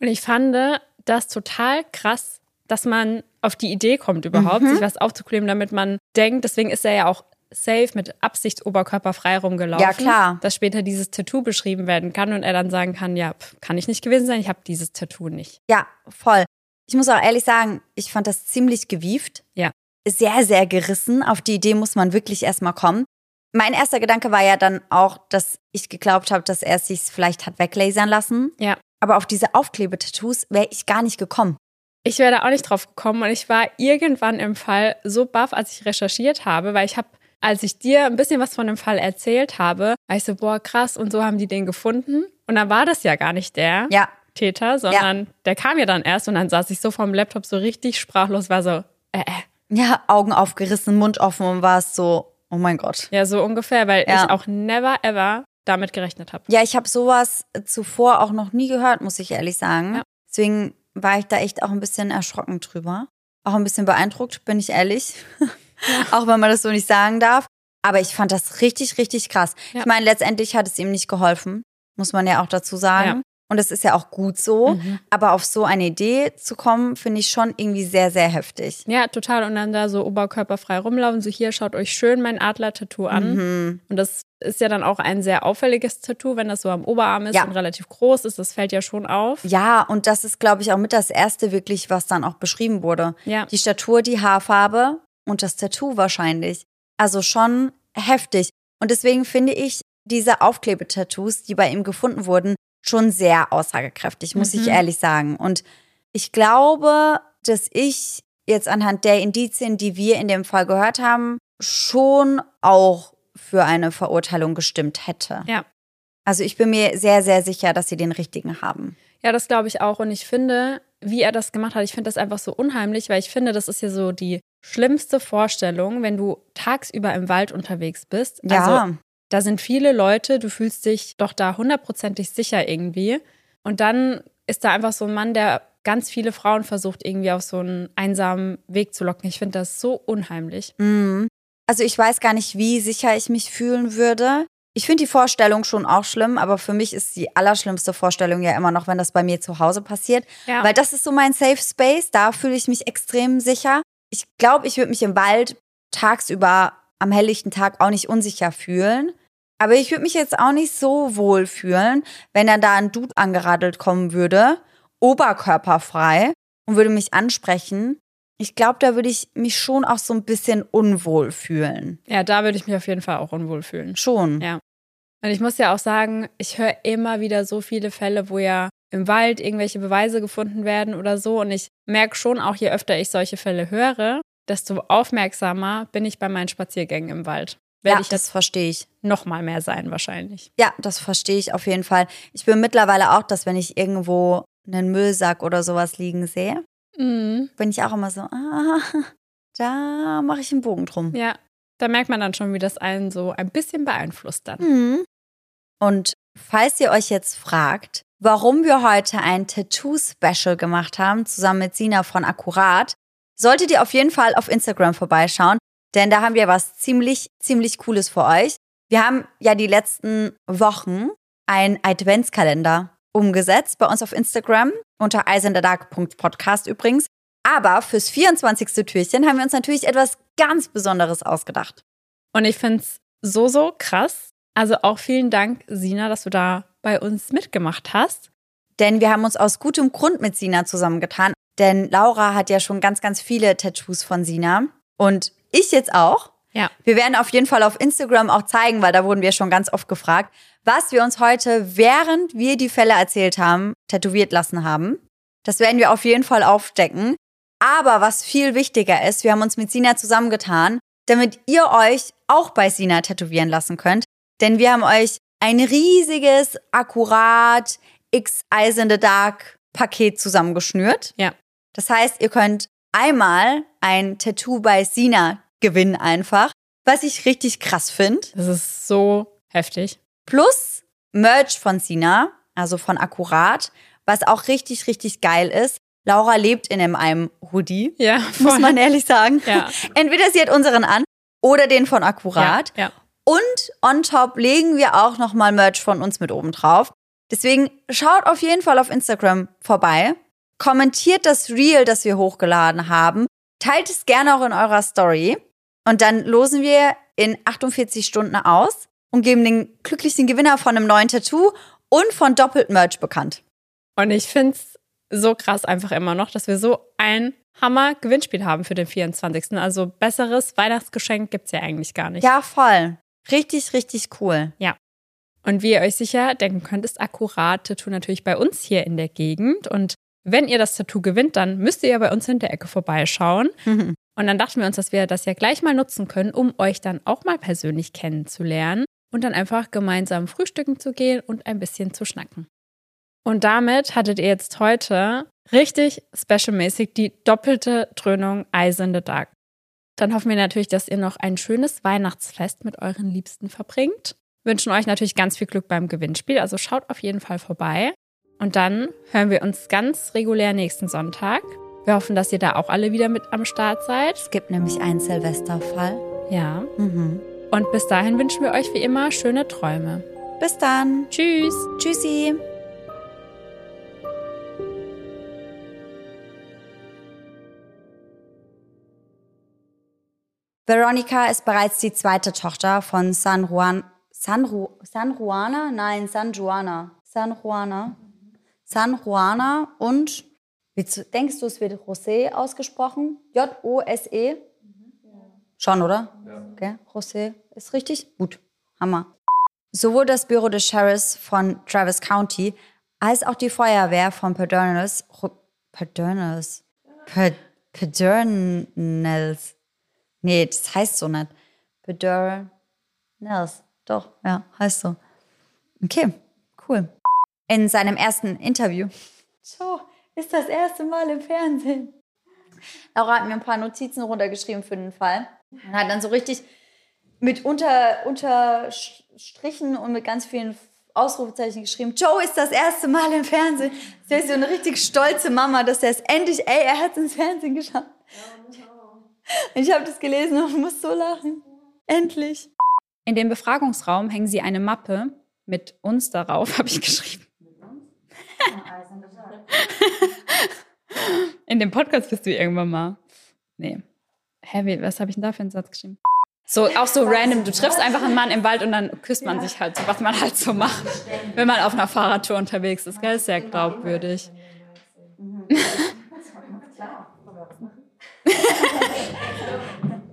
Und ich fand das total krass, dass man auf die Idee kommt, überhaupt, mhm. sich was aufzukleben, damit man denkt, deswegen ist er ja auch safe mit Absicht oberkörperfrei rumgelaufen. Ja, klar. Dass später dieses Tattoo beschrieben werden kann und er dann sagen kann, ja, kann ich nicht gewesen sein, ich habe dieses Tattoo nicht. Ja, voll. Ich muss auch ehrlich sagen, ich fand das ziemlich gewieft. Ja. Sehr, sehr gerissen. Auf die Idee muss man wirklich erstmal kommen. Mein erster Gedanke war ja dann auch, dass ich geglaubt habe, dass er es sich vielleicht hat weglasern lassen. Ja. Aber auf diese Aufklebetattoos wäre ich gar nicht gekommen. Ich wäre da auch nicht drauf gekommen und ich war irgendwann im Fall so baff, als ich recherchiert habe, weil ich habe als ich dir ein bisschen was von dem Fall erzählt habe, war ich so, boah, krass, und so haben die den gefunden. Und dann war das ja gar nicht der ja. Täter, sondern ja. der kam ja dann erst und dann saß ich so vorm Laptop so richtig sprachlos, war so, äh, äh. Ja, Augen aufgerissen, Mund offen und war es so, oh mein Gott. Ja, so ungefähr, weil ja. ich auch never ever damit gerechnet habe. Ja, ich habe sowas zuvor auch noch nie gehört, muss ich ehrlich sagen. Ja. Deswegen war ich da echt auch ein bisschen erschrocken drüber. Auch ein bisschen beeindruckt, bin ich ehrlich. auch wenn man das so nicht sagen darf. Aber ich fand das richtig, richtig krass. Ja. Ich meine, letztendlich hat es ihm nicht geholfen, muss man ja auch dazu sagen. Ja. Und es ist ja auch gut so. Mhm. Aber auf so eine Idee zu kommen, finde ich schon irgendwie sehr, sehr heftig. Ja, total. Und dann da so oberkörperfrei rumlaufen. So hier, schaut euch schön mein Adler-Tattoo an. Mhm. Und das ist ja dann auch ein sehr auffälliges Tattoo, wenn das so am Oberarm ist ja. und relativ groß ist. Das fällt ja schon auf. Ja, und das ist, glaube ich, auch mit das Erste wirklich, was dann auch beschrieben wurde. Ja. Die Statur, die Haarfarbe, und das Tattoo wahrscheinlich. Also schon heftig. Und deswegen finde ich diese Aufklebetattoos, die bei ihm gefunden wurden, schon sehr aussagekräftig, muss mhm. ich ehrlich sagen. Und ich glaube, dass ich jetzt anhand der Indizien, die wir in dem Fall gehört haben, schon auch für eine Verurteilung gestimmt hätte. Ja. Also ich bin mir sehr, sehr sicher, dass sie den richtigen haben. Ja, das glaube ich auch. Und ich finde, wie er das gemacht hat, ich finde das einfach so unheimlich, weil ich finde, das ist ja so die schlimmste Vorstellung, wenn du tagsüber im Wald unterwegs bist. Ja. Also, da sind viele Leute, du fühlst dich doch da hundertprozentig sicher irgendwie. Und dann ist da einfach so ein Mann, der ganz viele Frauen versucht, irgendwie auf so einen einsamen Weg zu locken. Ich finde das so unheimlich. Mhm. Also ich weiß gar nicht, wie sicher ich mich fühlen würde. Ich finde die Vorstellung schon auch schlimm, aber für mich ist die allerschlimmste Vorstellung ja immer noch, wenn das bei mir zu Hause passiert. Ja. Weil das ist so mein Safe Space, da fühle ich mich extrem sicher ich glaube, ich würde mich im Wald tagsüber am helllichten Tag auch nicht unsicher fühlen. Aber ich würde mich jetzt auch nicht so wohl fühlen, wenn dann da ein Dude angeradelt kommen würde, oberkörperfrei und würde mich ansprechen. Ich glaube, da würde ich mich schon auch so ein bisschen unwohl fühlen. Ja, da würde ich mich auf jeden Fall auch unwohl fühlen. Schon. Ja. Und ich muss ja auch sagen, ich höre immer wieder so viele Fälle, wo ja im Wald irgendwelche Beweise gefunden werden oder so. Und ich merke schon auch, je öfter ich solche Fälle höre, desto aufmerksamer bin ich bei meinen Spaziergängen im Wald. Werde ja, ich das verstehe ich. Noch mal mehr sein wahrscheinlich. Ja, das verstehe ich auf jeden Fall. Ich bin mittlerweile auch, dass wenn ich irgendwo einen Müllsack oder sowas liegen sehe, mhm. bin ich auch immer so, ah, da mache ich einen Bogen drum. Ja, da merkt man dann schon, wie das einen so ein bisschen beeinflusst dann. Mhm. Und falls ihr euch jetzt fragt, warum wir heute ein Tattoo-Special gemacht haben, zusammen mit Sina von Akkurat, solltet ihr auf jeden Fall auf Instagram vorbeischauen, denn da haben wir was ziemlich, ziemlich Cooles für euch. Wir haben ja die letzten Wochen einen Adventskalender umgesetzt bei uns auf Instagram unter eisenderdark.podcast übrigens. Aber fürs 24. Türchen haben wir uns natürlich etwas ganz Besonderes ausgedacht. Und ich finde es so, so krass. Also auch vielen Dank, Sina, dass du da bei uns mitgemacht hast. Denn wir haben uns aus gutem Grund mit Sina zusammengetan. Denn Laura hat ja schon ganz, ganz viele Tattoos von Sina. Und ich jetzt auch. Ja. Wir werden auf jeden Fall auf Instagram auch zeigen, weil da wurden wir schon ganz oft gefragt, was wir uns heute, während wir die Fälle erzählt haben, tätowiert lassen haben. Das werden wir auf jeden Fall aufdecken. Aber was viel wichtiger ist, wir haben uns mit Sina zusammengetan, damit ihr euch auch bei Sina tätowieren lassen könnt. Denn wir haben euch ein riesiges, akkurat X Eyes in the Dark Paket zusammengeschnürt. Ja. Das heißt, ihr könnt einmal ein Tattoo bei Sina gewinnen einfach, was ich richtig krass finde. Das ist so heftig. Plus Merch von Sina, also von Akkurat, was auch richtig, richtig geil ist. Laura lebt in einem Hoodie, Ja, muss man ehrlich sagen. Ja. Entweder sie hat unseren an oder den von Akkurat. Ja, ja. Und on top legen wir auch nochmal Merch von uns mit oben drauf. Deswegen schaut auf jeden Fall auf Instagram vorbei. Kommentiert das Reel, das wir hochgeladen haben. Teilt es gerne auch in eurer Story. Und dann losen wir in 48 Stunden aus und geben den glücklichsten Gewinner von einem neuen Tattoo und von doppelt Merch bekannt. Und ich finde es so krass einfach immer noch, dass wir so ein Hammer-Gewinnspiel haben für den 24. Also besseres Weihnachtsgeschenk gibt es ja eigentlich gar nicht. Ja, voll. Richtig, richtig cool. Und wie ihr euch sicher denken könnt, ist akkurat Tattoo natürlich bei uns hier in der Gegend. Und wenn ihr das Tattoo gewinnt, dann müsst ihr ja bei uns in der Ecke vorbeischauen. Und dann dachten wir uns, dass wir das ja gleich mal nutzen können, um euch dann auch mal persönlich kennenzulernen und dann einfach gemeinsam frühstücken zu gehen und ein bisschen zu schnacken. Und damit hattet ihr jetzt heute richtig specialmäßig die doppelte Dröhnung the Dark. Dann hoffen wir natürlich, dass ihr noch ein schönes Weihnachtsfest mit euren Liebsten verbringt. Wünschen euch natürlich ganz viel Glück beim Gewinnspiel, also schaut auf jeden Fall vorbei. Und dann hören wir uns ganz regulär nächsten Sonntag. Wir hoffen, dass ihr da auch alle wieder mit am Start seid. Es gibt nämlich einen Silvesterfall. Ja. Mhm. Und bis dahin wünschen wir euch wie immer schöne Träume. Bis dann. Tschüss. Tschüssi. Veronica ist bereits die zweite Tochter von San Juan. San, Ru, San Juana? Nein, San Juana. San Juana. San Juana und. Wie denkst du, es wird José ausgesprochen? J-O-S-E? Schon, oder? Ja. Okay, José ist richtig? Gut. Hammer. Sowohl das Büro des Sheriffs von Travis County als auch die Feuerwehr von Pedernals. Pedernals? Pedernals. Nee, das heißt so nicht. Pedernals. Doch, ja, heißt so. Okay, cool. In seinem ersten Interview. Ciao, ist das erste Mal im Fernsehen. Laura hat mir ein paar Notizen runtergeschrieben für den Fall. Und hat dann so richtig mit unter, Unterstrichen und mit ganz vielen Ausrufezeichen geschrieben, Joe ist das erste Mal im Fernsehen. Sie ist so eine richtig stolze Mama, dass er es endlich, ey, er hat es ins Fernsehen geschafft. Und ich habe das gelesen und muss so lachen. Endlich. In dem Befragungsraum hängen sie eine Mappe mit uns darauf, habe ich geschrieben. In dem Podcast bist du irgendwann mal. Nee. Hä, wie, was habe ich denn da für einen Satz geschrieben? So, auch so random. Du triffst einfach einen Mann im Wald und dann küsst man sich halt so, was man halt so macht, wenn man auf einer Fahrradtour unterwegs ist. Gell? Sehr glaubwürdig.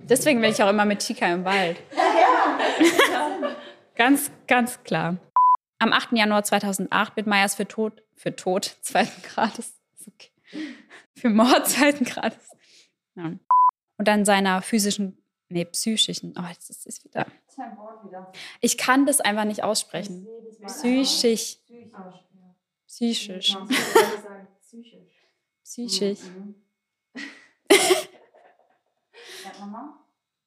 Deswegen bin ich auch immer mit Tika im Wald. ganz, ganz klar. Am 8. Januar 2008 wird Meyers für Tod, für Tod zweiten Grades, okay. für Mord zweiten Grades. Ja. Und dann seiner physischen, nee, psychischen, oh, jetzt ist es wieder. Ich kann das einfach nicht aussprechen. Psychisch. Psychisch. Psychisch.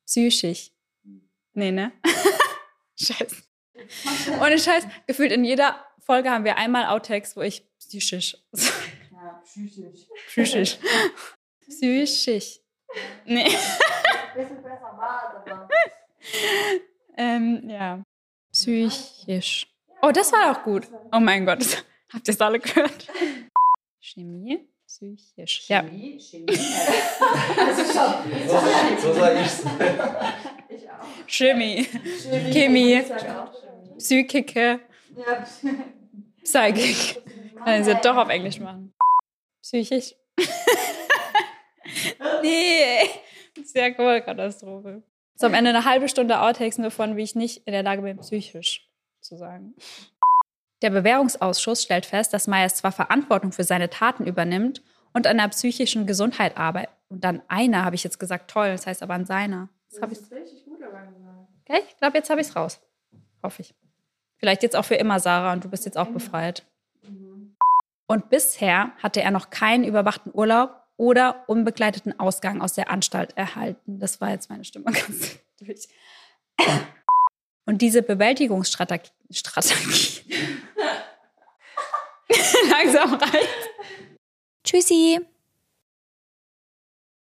Psychisch. Nee, ne? Scheiße. Ohne Scheiß, gefühlt in jeder Folge haben wir einmal Outtakes, wo ich psychisch. Ja, psychisch. Psychisch. Psychisch. Nee. Bisschen besser war aber. ähm, ja. Psychisch. Oh, das war auch gut. Oh mein Gott. Habt ihr es alle gehört? Chemie, psychisch. Ja. Chemie, Chemie. Also schon. So sage ich's. Ich auch. Chemie, Chemie. Chemie. Sag Chemie. Psychike, Ja. Psychic. Kann ich es doch auf Englisch machen. Psychisch. nee. Sehr cool, Katastrophe. So am Ende eine halbe Stunde Outtakes nur von, wie ich nicht in der Lage bin, psychisch zu sagen. Der Bewährungsausschuss stellt fest, dass Meyers zwar Verantwortung für seine Taten übernimmt und an der psychischen Gesundheit arbeitet. Und dann einer, habe ich jetzt gesagt, toll, das heißt aber an seiner. Das habe ich, richtig gut aber gesagt. okay, ich glaube, jetzt habe ich es raus. Hoffe ich. Vielleicht jetzt auch für immer, Sarah, und du bist jetzt auch befreit. Und bisher hatte er noch keinen überwachten Urlaub oder unbegleiteten Ausgang aus der Anstalt erhalten. Das war jetzt meine Stimme ganz durch. Und diese Bewältigungsstrategie, Strategie, langsam reicht. Tschüssi.